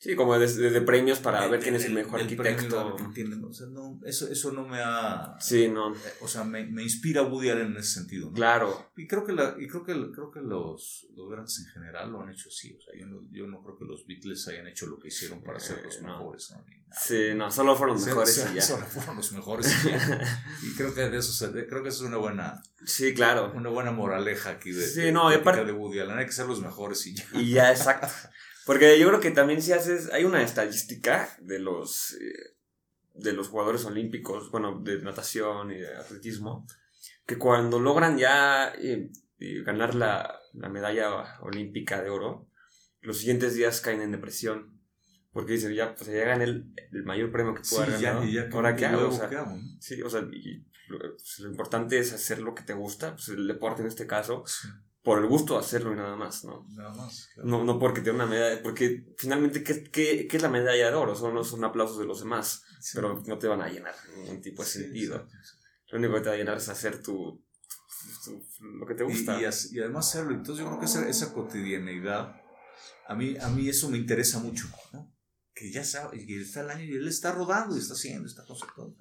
Sí, como de, de- de premios para El- ver quién es el mejor el premio, arquitecto. ¿entienden? O sea, no, eso, eso no me ha... Sí, no. eh, O sea, me, me inspira Woody Allen en ese sentido. ¿no? Claro. Y creo que, la, y creo que, creo que los, los grandes en general lo han hecho así. O sea, yo no, yo no creo que los Beatles hayan hecho lo que hicieron para ser los Eh, no. mejores. Sí, no, solo fueron los mejores y ya. Solo fueron los mejores y ya. Y creo que de eso se- de- creo que eso es una buena, Sí, claro. una buena moraleja aquí de, Sí, de- no, y de, aparte- de Woody Allen. Hay que ser los mejores y ya. Y ya, exacto. Porque yo creo que también si haces, hay una estadística de los, eh, de los jugadores olímpicos, bueno, de natación y de atletismo, que cuando logran ya eh, eh, ganar la, la medalla olímpica de oro, los siguientes días caen en depresión. Porque dicen, ya, pues ya gané el, el mayor premio que Sí, puedo haber ya, ganado. y ya, ¿Ahora qué hago? O sea, sí, o sea, y lo, pues, lo importante es hacer lo que te gusta, pues el deporte en este caso, Sí, por el gusto de hacerlo y nada más, ¿no? nada más. claro. No, no porque tiene una medalla, porque finalmente, ¿qué, qué, qué es la medalla de oro? Son, son aplausos de los demás, Sí. pero no te van a llenar en ningún tipo de Sí, sentido. exacto. Lo único que te va a llenar es hacer tu, tu- lo que te gusta. Y, y as- y además hacerlo. Entonces yo creo que esa, esa cotidianeidad, a mí, a mí eso me interesa mucho, ¿no? Que ya sabe, y que está el año y él está rodando y está haciendo, está conceptuando.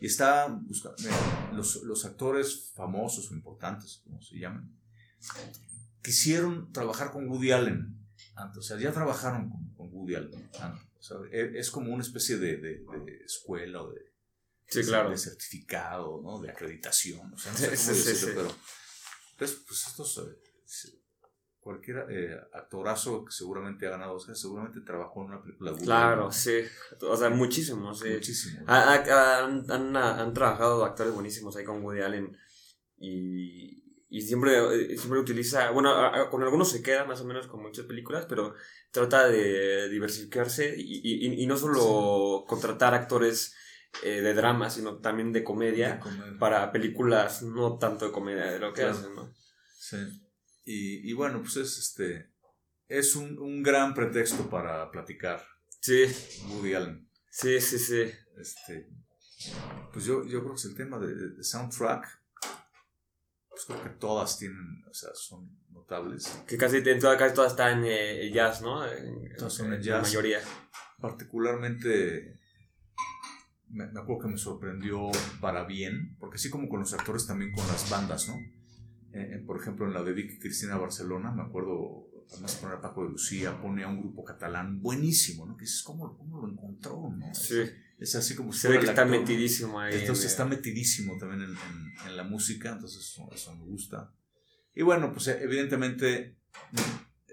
Y está buscando, mira, los, los actores famosos o importantes, como se llaman, quisieron trabajar con Woody Allen antes, o sea, ya trabajaron con, con Woody Allen antes. O sea, e- es como una especie de, de- de escuela o de, sí, claro. de certificado, ¿no? De acreditación, o sea, no sé cómo sí, decirlo, sí. pero pues, pues estos, eh, cualquier eh, actorazo que seguramente ha ganado Oscar, seguramente trabajó en una película Claro, Allen, sí. O sea, muchísimo, sí. muchísimo. Ha- han, han- han trabajado actores buenísimos ahí con Woody Allen y, y siempre, eh, siempre utiliza, bueno, a- a- con algunos se queda más o menos con muchas películas, pero trata de diversificarse y, y- y no solo contratar actores eh, de drama, sino también de comedia De comedia. para películas no tanto de comedia de lo que Claro. hacen, ¿no? Sí. Y, y bueno, pues es este es un, un gran pretexto para platicar Sí, Woody Allen. sí, sí, sí. Este, pues yo, yo creo que es el tema de soundtrack. Pues creo que todas tienen, o sea, son notables. Que casi, en toda- casi todas están en eh, jazz, ¿no? En- Todas son en La jazz. mayoría. particularmente me, me acuerdo que me sorprendió para bien, porque así como con los actores también con las bandas, ¿no? Eh, eh, por ejemplo, en la de Vicky Cristina Barcelona, me acuerdo, además de poner a Paco de Lucía, pone a un grupo catalán buenísimo, ¿no? Que dices, ¿cómo, cómo lo encontró? ¿no? Sí. Es así como Se ve que el está actor, ¿no? metidísimo ahí. en, Entonces está metidísimo también en, en- en la música, entonces eso, eso me gusta. Y bueno, pues eh, evidentemente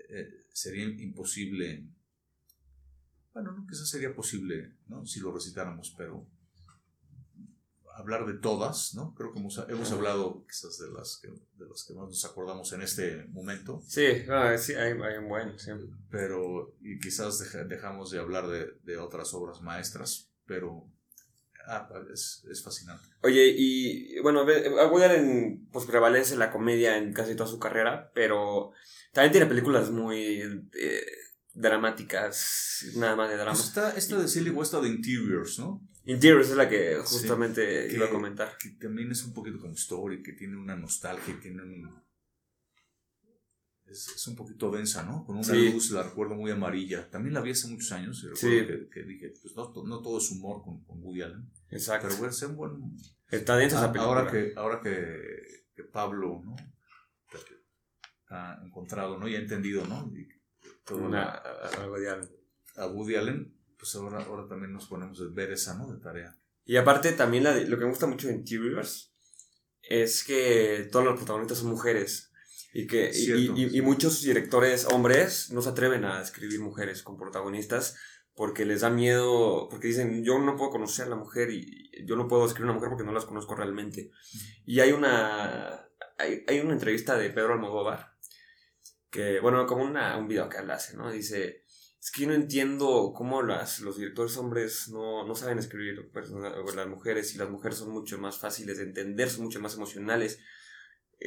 eh, sería imposible, bueno, no, quizás sería posible, ¿no? Si lo recitáramos, pero hablar de todas, ¿no? Creo que hemos, hemos hablado quizás de las, que, de las que más nos acordamos en este momento, Sí, ah, sí, hay, hay un buen, sí. pero y quizás deja- dejamos de hablar de, de otras obras maestras, pero ah, es, es fascinante. Oye, y bueno, a Woody Allen pues prevalece la comedia en casi toda su carrera, pero también tiene películas muy eh, dramáticas, nada más de drama. Pues está esta de Silly West de Interiors, ¿no? Interiors es la que justamente que- iba a comentar. Que también es un poquito como story, que tiene una nostalgia, tiene un... Es, es un poquito densa, ¿no? Con una Sí. luz, la recuerdo muy amarilla. También la vi hace muchos años y Sí. que, que dije, pues no, to- no todo es humor con, con Woody Allen. Exacto. Pero bueno, es un buen... Está densa esa Ah, película. ahora que, ahora que, que Pablo, ¿no? Ha encontrado, ¿no? Y ha entendido, ¿no? Y todo Una, a- a Woody Allen. a Woody Allen, pues ahora, ahora también nos ponemos a ver esa, ¿no? De tarea. Y aparte también la de- lo que me gusta mucho de Interiors es que todos los protagonistas son mujeres. Y que y, Cierto. y- y muchos directores hombres no se atreven a escribir mujeres con protagonistas porque les da miedo, porque dicen, yo no puedo conocer a la mujer y yo no puedo escribir una mujer porque no las conozco realmente. Y hay una, hay, hay una entrevista de Pedro Almodóvar, que, bueno, como una, un video que él hace, ¿no? Dice, es que yo no entiendo cómo las, los directores hombres no, no saben escribir las mujeres y las mujeres son mucho más fáciles de entender, son mucho más emocionales,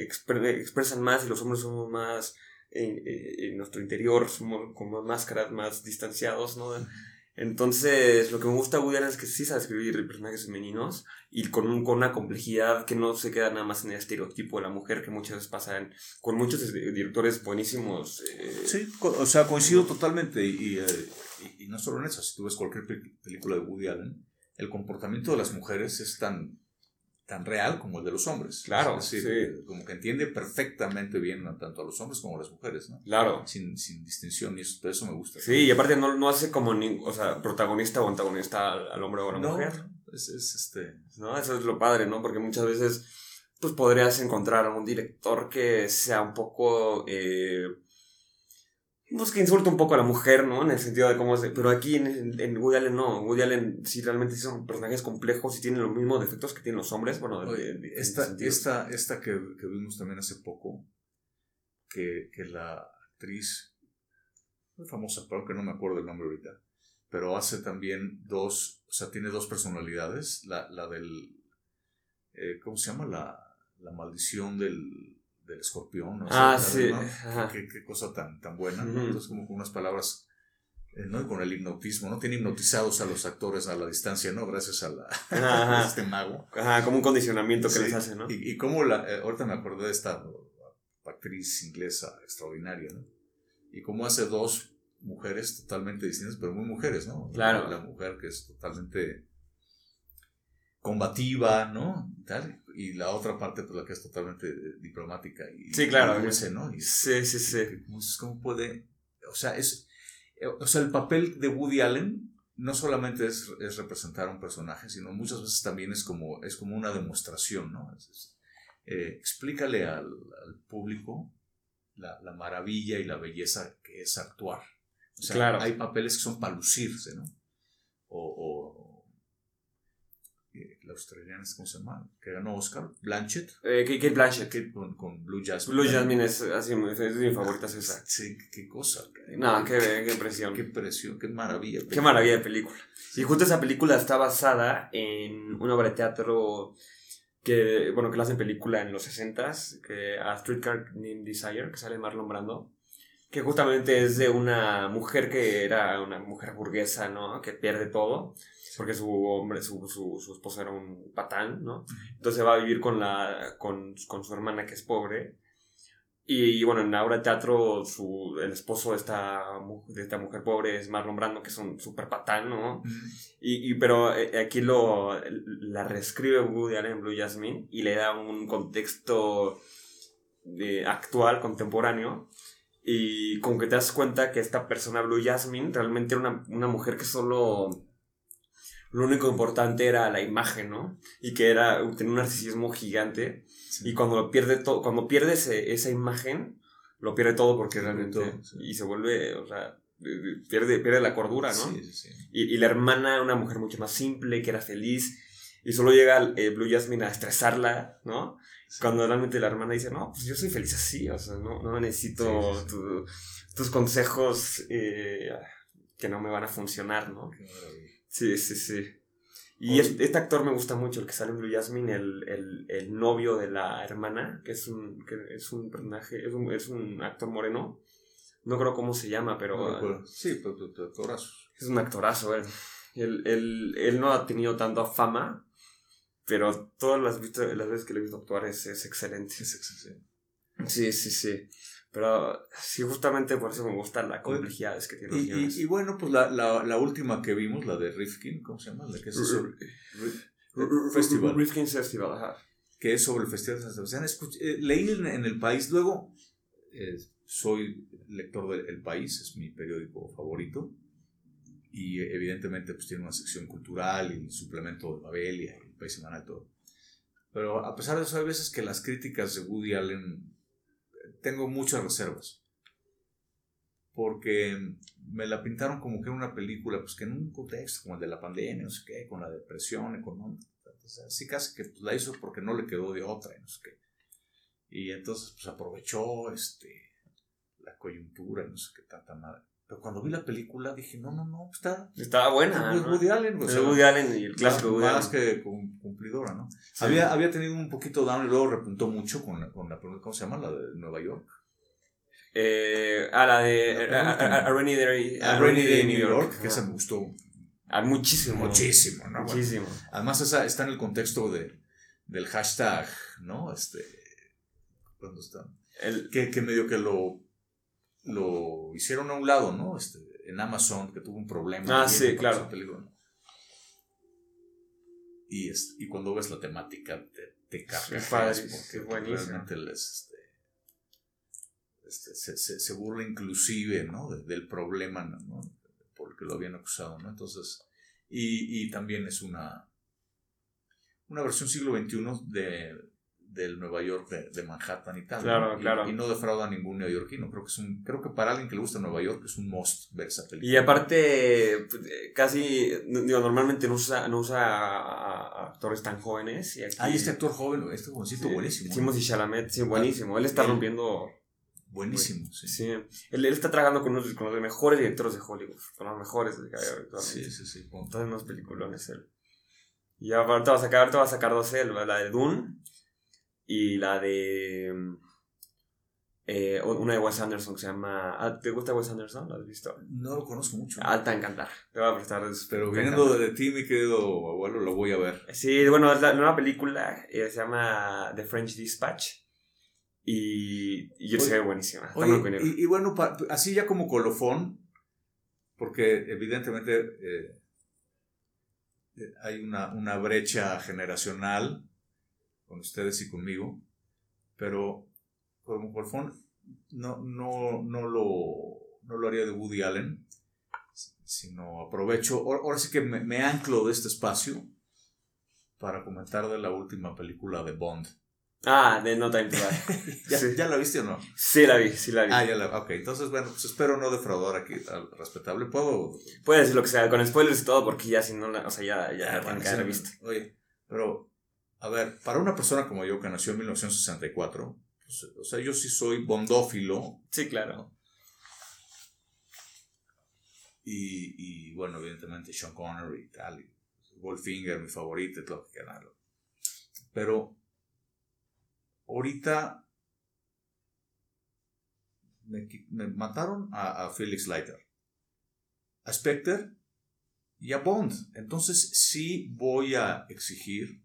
expre- expresan más y los hombres somos más en, en nuestro interior, somos con más máscaras, más distanciados, ¿no? Entonces, lo que me gusta Woody Allen es que sí sabe escribir personajes femeninos y con, un- con una complejidad que no se queda nada más en el estereotipo de la mujer que muchas veces pasa en- con muchos eh, directores buenísimos. eh, Sí, o sea, coincido totalmente. Y, y, eh, y- y no solo en eso, si tú ves cualquier pe- película de Woody Allen, el comportamiento de las mujeres es tan, tan real como el de los hombres. Claro, es decir, sí. eh, como que entiende perfectamente bien tanto a los hombres como a las mujeres, ¿no? Claro. Sin, sin distinción, y eso, eso me gusta. Sí, y aparte no, no hace como ni, o sea, protagonista o antagonista al, al hombre o a la no, mujer. es, es este. ¿no? Eso es lo padre, ¿no? Porque muchas veces pues podrías encontrar a un director que sea un poco... Eh, pues que insulta un poco a la mujer, ¿no? En el sentido de cómo es... Pero aquí en, en Woody Allen no. Woody Allen sí realmente sí son personajes complejos y tienen los mismos defectos que tienen los hombres. Bueno, de- Oye, de- de- esta, esta, esta que, que vimos también hace poco, que, que la actriz, muy famosa, pero que no me acuerdo el nombre ahorita, pero hace también dos, o sea, tiene dos personalidades, la, la del, eh, ¿cómo se llama? La, la maldición del, del escorpión. ¿no? O sea, Ah. Qué, qué cosa tan, tan buena, ¿no? Entonces como con unas palabras... eh, ¿no? Y con el hipnotismo, ¿no? Tiene hipnotizados a los actores a la distancia, ¿no? Gracias a, la, a este mago. Ajá, como un condicionamiento que Sí, les hace, ¿no? Y, y cómo la, eh, ahorita me acordé de esta actriz inglesa extraordinaria, ¿no? Y cómo hace dos mujeres totalmente distintas, pero muy mujeres, ¿no? Claro. La, mujer que es totalmente combativa, ¿no? Y, tal, y la otra parte, pues la que es totalmente eh, diplomática y Sí, claro. dulce, ¿no? Y, Sí, sí, sí. ¿Cómo puede? O sea, es, eh, o sea, el papel de Woody Allen no solamente es, es representar a un personaje, sino muchas veces también es como, es como una demostración, ¿no? Es- es, eh, explícale al, al público la, la maravilla y la belleza que es actuar. O sea, Claro. hay papeles que son para lucirse, ¿no? O, o la australiana, ¿cómo se llama? Que ganó Oscar, Blanchett, Eh, Kate Kate Blanchett. que con, con Blue Jasmine. Blue Jasmine es, así, es de mis favoritas esa. Sí, qué cosa. No, qué, qué impresión. Qué presión, qué maravilla. Qué maravilla de película. Y justo esa película está basada en una obra de teatro que, bueno, que la hacen película en los 60s, que a Streetcar Named Desire, que sale Marlon Brando, que justamente es de una mujer que era una mujer burguesa, ¿no? Que pierde todo, porque su hombre, su, su, su esposo era un patán, ¿no? Entonces va a vivir con, la, con, con su hermana que es pobre. Y, bueno, en la obra de teatro, su, el esposo de esta, de esta mujer pobre es Marlon Brando, que es un super patán, ¿no? Y, y- pero eh, aquí lo, la reescribe Woody Allen en Blue Jasmine y le da un contexto de, actual, contemporáneo. Y como que te das cuenta que esta persona, Blue Jasmine, realmente era una, una mujer que solo... Lo único importante era la imagen, ¿no? Y que era, tenía un narcisismo gigante. Sí. Y cuando lo pierde todo, cuando esa imagen, lo pierde todo porque realmente. todo, sí. Y se vuelve, o sea, de- de- pierde, pierde la cordura, ¿no? Sí, sí, sí. Y, y la hermana, una mujer mucho más simple, que era feliz. Y solo llega eh, Blue Jasmine a estresarla, ¿no? Cuando realmente la hermana dice, no, pues yo soy feliz así, o sea, no, no necesito tu- tus consejos eh, que no me van a funcionar, ¿no? Qué. Sí, sí, sí. Y es- este actor me gusta mucho, el que sale en Blue Jasmine, el, el, el novio de la hermana, que es un, que es un personaje, es un, es un actor moreno. No creo cómo se llama, pero No. Sí, pero actorazos. es un actorazo, él. Él, él, él no ha tenido tanta fama, pero todas las, las veces que le he visto actuar es, es excelente. Sí, sí. Sí, sí, sí. Pero sí, justamente por eso me gusta la complejidad que tiene los Y, guiones. y, y bueno, pues la, la, la última que vimos, la de Rifkin, ¿cómo se llama? La que es sobre, Ri- Festival. Rifkin Festival, ajá. que es sobre el Festival de San Sebastián. Escuch- eh, leí en, en El País, luego eh, soy lector del El País, es mi periódico favorito, y eh, evidentemente pues tiene una sección cultural y el suplemento de Babelia El País Semanal y todo. Pero a pesar de eso, hay veces que las críticas de Woody Allen eh, tengo muchas reservas. Porque me la pintaron como que era una película, pues que en un contexto como el de la pandemia, no sé qué, con la depresión económica. así casi que pues, la hizo porque no le quedó de otra, no sé qué. Y entonces pues aprovechó este, la coyuntura, no sé qué tanta madre. Pero cuando vi la película dije, no, no, no, está... Estaba buena. Es Woody Allen. Es Woody Allen y el clásico Woody Más que cumplidora, ¿no? Había, había tenido un poquito down y luego repuntó mucho con la, con la ¿cómo se llama? La de Nueva York. Eh, a la de a, Rainy Day, a Rainy Day New York, que esa me gustó. A muchísimo. Muchísimo, ¿no? Muchísimo. además esa está en el contexto de, del hashtag, ¿no? Este, ¿cuándo está? El, que, que medio que lo lo hicieron a un lado, ¿no? Este, en Amazon, que tuvo un problema. Ah, sí, claro. Y, y cuando ves la temática, te, te cargas. porque realmente les, este, este, se, se, burla inclusive, ¿no? del problema, ¿no? Por el que lo habían acusado, ¿no? Entonces, y, y también es una, una versión siglo XXI de del Nueva York de, Manhattan y tal. Claro, y, claro. Y no defrauda a ningún neoyorquino. Creo que es un, creo que para alguien que le gusta Nueva York es un must ver esa película. Y aparte, pues, eh, casi, digo, normalmente no usa, no usa actores tan jóvenes. Y aquí, este actor joven, este jovencito buenísimo. Hicimos y Chalamet, sí, buenísimo. Él está rompiendo. Buenísimo, sí. sí. Él, él, está trabajando con, unos, con los mejores directores de Hollywood, con los mejores Sí, sí, sí. Con todos unos peliculones él. Y ahorita va a sacar, ahorita va a sacar dos él, la de Dune y la de. Eh, una de Wes Anderson que se llama. Ah, ¿Te gusta Wes Anderson? ¿Lo has visto? No lo conozco mucho. Alta encantar. Te voy a prestar. Pero viniendo de ti, mi querido abuelo, lo voy a ver. Sí, bueno, es la nueva película. Eh, se llama The French Dispatch. Y, y yo sé buenísima. y, y, bueno, así ya como colofón, porque evidentemente eh, hay una, una brecha generacional con ustedes y conmigo, pero como colfón no, no, no, lo, no lo haría de Woody Allen, sino aprovecho, ahora sí que me, anclo de este espacio para comentar de la última película de Bond. Ah, de No Time to Die. ¿Ya, ¿Ya, la viste o no? Sí la vi, sí la vi. Ah, ya la Ok, entonces, bueno, pues espero no defraudar aquí al respetable. ¿Puedo...? Puedes decir lo que sea, con spoilers y todo, porque ya si no la... O sea, ya, ya, ah, ya visto. Oye, pero a ver, para una persona como yo que nació en 1964, pues, o sea, yo sí soy bondófilo. Sí, claro. Y, y bueno, evidentemente Sean Connery y tal. Y Goldfinger, mi favorito, es lo que queda. Pero ahorita me, mataron a, a, Felix Leiter, a Spectre y a Bond. Entonces sí voy a exigir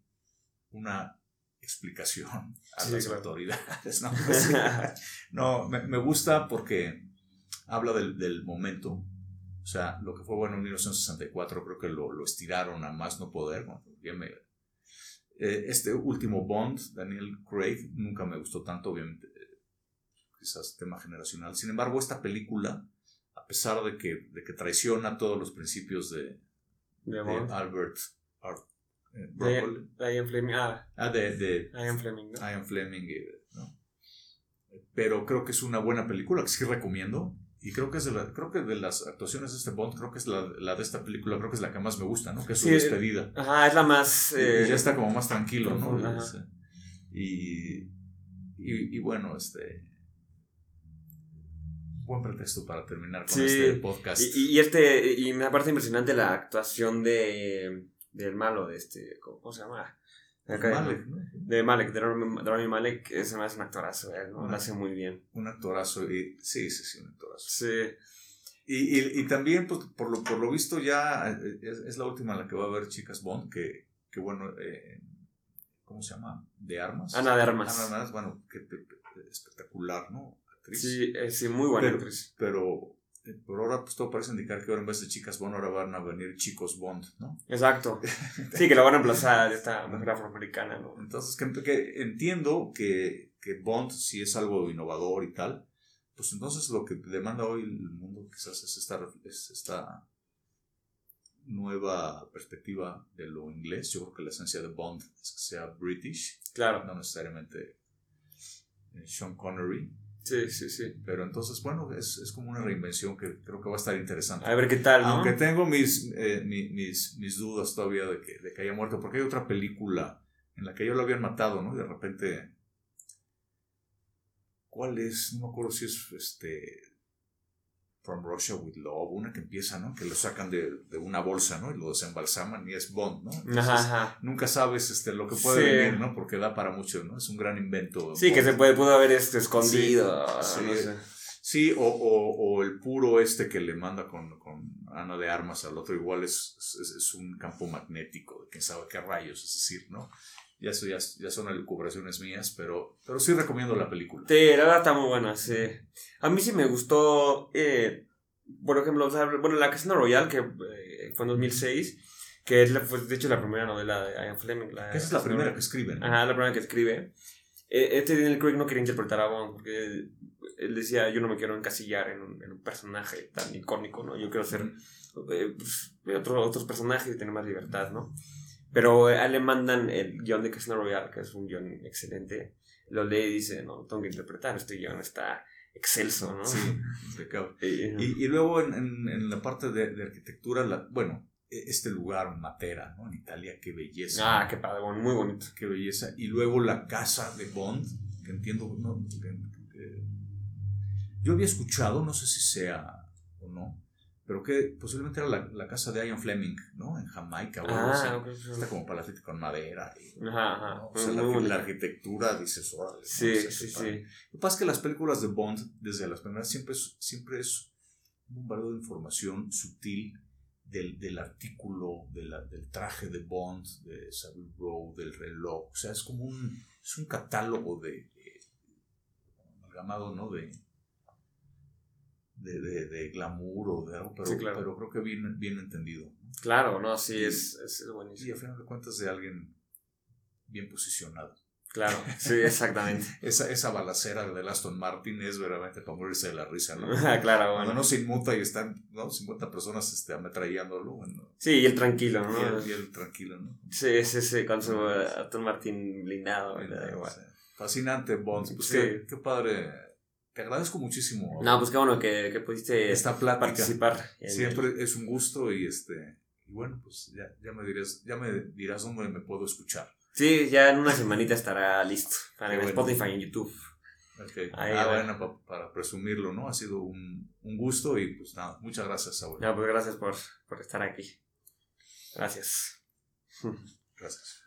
una explicación a las autoridades. No, no me, gusta porque habla del, momento. O sea, lo que fue bueno en 1964 creo que lo, estiraron a más no poder. Eh, este último Bond, Daniel Craig, nunca me gustó tanto, obviamente, quizás tema generacional. Sin embargo, esta película, a pesar de que, de que traiciona todos los principios de, de, Albert de Ian Fleming. Ah, ah de, de Ian Fleming. ¿no? Ian Fleming, eh, ¿no? Pero creo que es una buena película que sí recomiendo. Y creo que es de, la, creo que de las actuaciones de este Bond, creo que es la, la, de esta película, creo que es la que más me gusta, ¿no? Que es su despedida. Ajá, es la más... Eh, y ya está como más tranquilo, ¿no? Y, y, y, bueno, este... Buen pretexto para terminar con este podcast. Y, y, este, y me parece impresionante la actuación de del malo, de este, ¿cómo, se llama? De Malek, ¿no? De Malek, de Rami Malek, ese me hace un actorazo, ¿eh? ¿no? Lo hace muy bien. Un actorazo, y, sí, sí, sí, un actorazo. Sí. Y, y, y también, pues, por, lo, por lo visto, ya eh, es, es, la última en la que va a haber Chicas Bond, que, que bueno, eh, ¿cómo se llama? De Armas. Ana de Armas. Ana de Armas, bueno, que, espectacular, ¿no? Actriz. Sí, eh, sí, muy buena actriz. Pero por ahora pues todo parece indicar que ahora en vez de chicas Bond ahora van a venir chicos Bond, ¿no? Exacto. Sí, que la van a emplazar esta mujer afroamericana, ¿no? Entonces, que, entiendo que, que, Bond si es algo innovador y tal, pues entonces lo que demanda hoy el mundo quizás es esta, es esta nueva perspectiva de lo inglés. Yo creo que la esencia de Bond es que sea British. Claro. No necesariamente eh, Sean Connery Sí, sí, sí. Pero entonces, bueno, es, es como una reinvención que creo que va a estar interesante. A ver qué tal, ¿no? Aunque tengo mis, eh, mi- mis, mis dudas todavía de que, de que haya muerto, porque hay otra película en la que yo lo habían matado, ¿no? Y de repente. ¿Cuál es? No me acuerdo si es este. From Russia with Love, una que empieza, ¿no? Que lo sacan de, de una bolsa, ¿no? Y lo desembalsaman y es Bond, ¿no? Entonces, Ajá, ajá. Nunca sabes este, lo que puede Sí. venir, ¿no? Porque da para mucho, ¿no? Es un gran invento. Sí, que se puede, pudo haber este, escondido. Sí, no sí. sé. Sí, o, o, o el puro este que le manda con, con Ana de Armas al otro, igual es, es, es un campo magnético, de quién sabe qué rayos, es decir, ¿no? Ya, eso ya, ya son elucubraciones mías, pero, pero sí recomiendo la película. Sí, la verdad está muy buena, sí. A mí sí me gustó, eh, por ejemplo, o sea, bueno, La Casino Royale, que eh, fue en 2006, que es la, fue de hecho la primera novela de Ian Fleming. La, Esa es la primera que escriben. ¿no? Ajá, la primera que escribe. Eh, este Daniel Craig no quería interpretar a Bond, porque él decía, yo no me quiero encasillar en un, en un personaje tan icónico, ¿no? Yo quiero ser eh, pues, otro- otros personajes y tener más libertad, ¿no? Pero eh, a él le mandan el guion de Casino Royale, que es un guion excelente. Lo lee y dice, no, tengo que interpretar, este guion está excelso, ¿no? Sí. Y- Y, y luego en, en, en la parte de, de arquitectura, la, bueno, e- este lugar, Matera, ¿no? En Italia, qué belleza. Ah, qué padre, bueno, muy bonito. Qué belleza. Y luego la casa de Bond, que entiendo, no, que- que- yo había escuchado, no sé si sea o no, pero que posiblemente era la, la casa de Ian Fleming, ¿no? En Jamaica o. Ah, Está como palacete con madera. y- Ajá, ajá. ¿no? O sea, la, la arquitectura, dices, órale. Sí, sí, sí. Lo que pasa es que las películas de Bond, desde las primeras, siempre es, siempre es un bombardeo de información sutil del, del artículo, de la- del traje de Bond, de Savile Row, del reloj. O sea, es como un, es un catálogo de, de- amalgamado, ¿no? De, de, de, de glamour o de algo, pero, Sí, claro. pero creo que bien, bien entendido. ¿no? Claro, no, sí, es, es Y a buenísimo. final de cuentas de alguien bien posicionado. Claro, sí, exactamente. Esa, esa balacera de Aston Martin es verdaderamente para morirse de la risa, ¿no? claro, Cuando bueno. no se inmuta y están ¿no? 50 personas este, ametrallándolo, bueno, Sí, y el tranquilo, y él, ¿no? y él tranquilo, ¿no? Sí, sí, sí, con su Aston Martin blindado, le da O igual. sea, fascinante, Bond. Pues Sí. qué, qué padre. Te agradezco muchísimo No, pues qué bueno que, que pudiste esta plática. participar. el- Siempre es un gusto y este y bueno, pues ya, ya me dirás, ya me dirás dónde me puedo escuchar. Sí, ya en una semanita estará listo. Para bueno. Spotify, en YouTube. Okay. Ahí ah, va. bueno, pa- para presumirlo, ¿no? Ha sido un, un gusto y pues nada, muchas gracias, Saúl. No, pues gracias por, por estar aquí. Gracias. Gracias.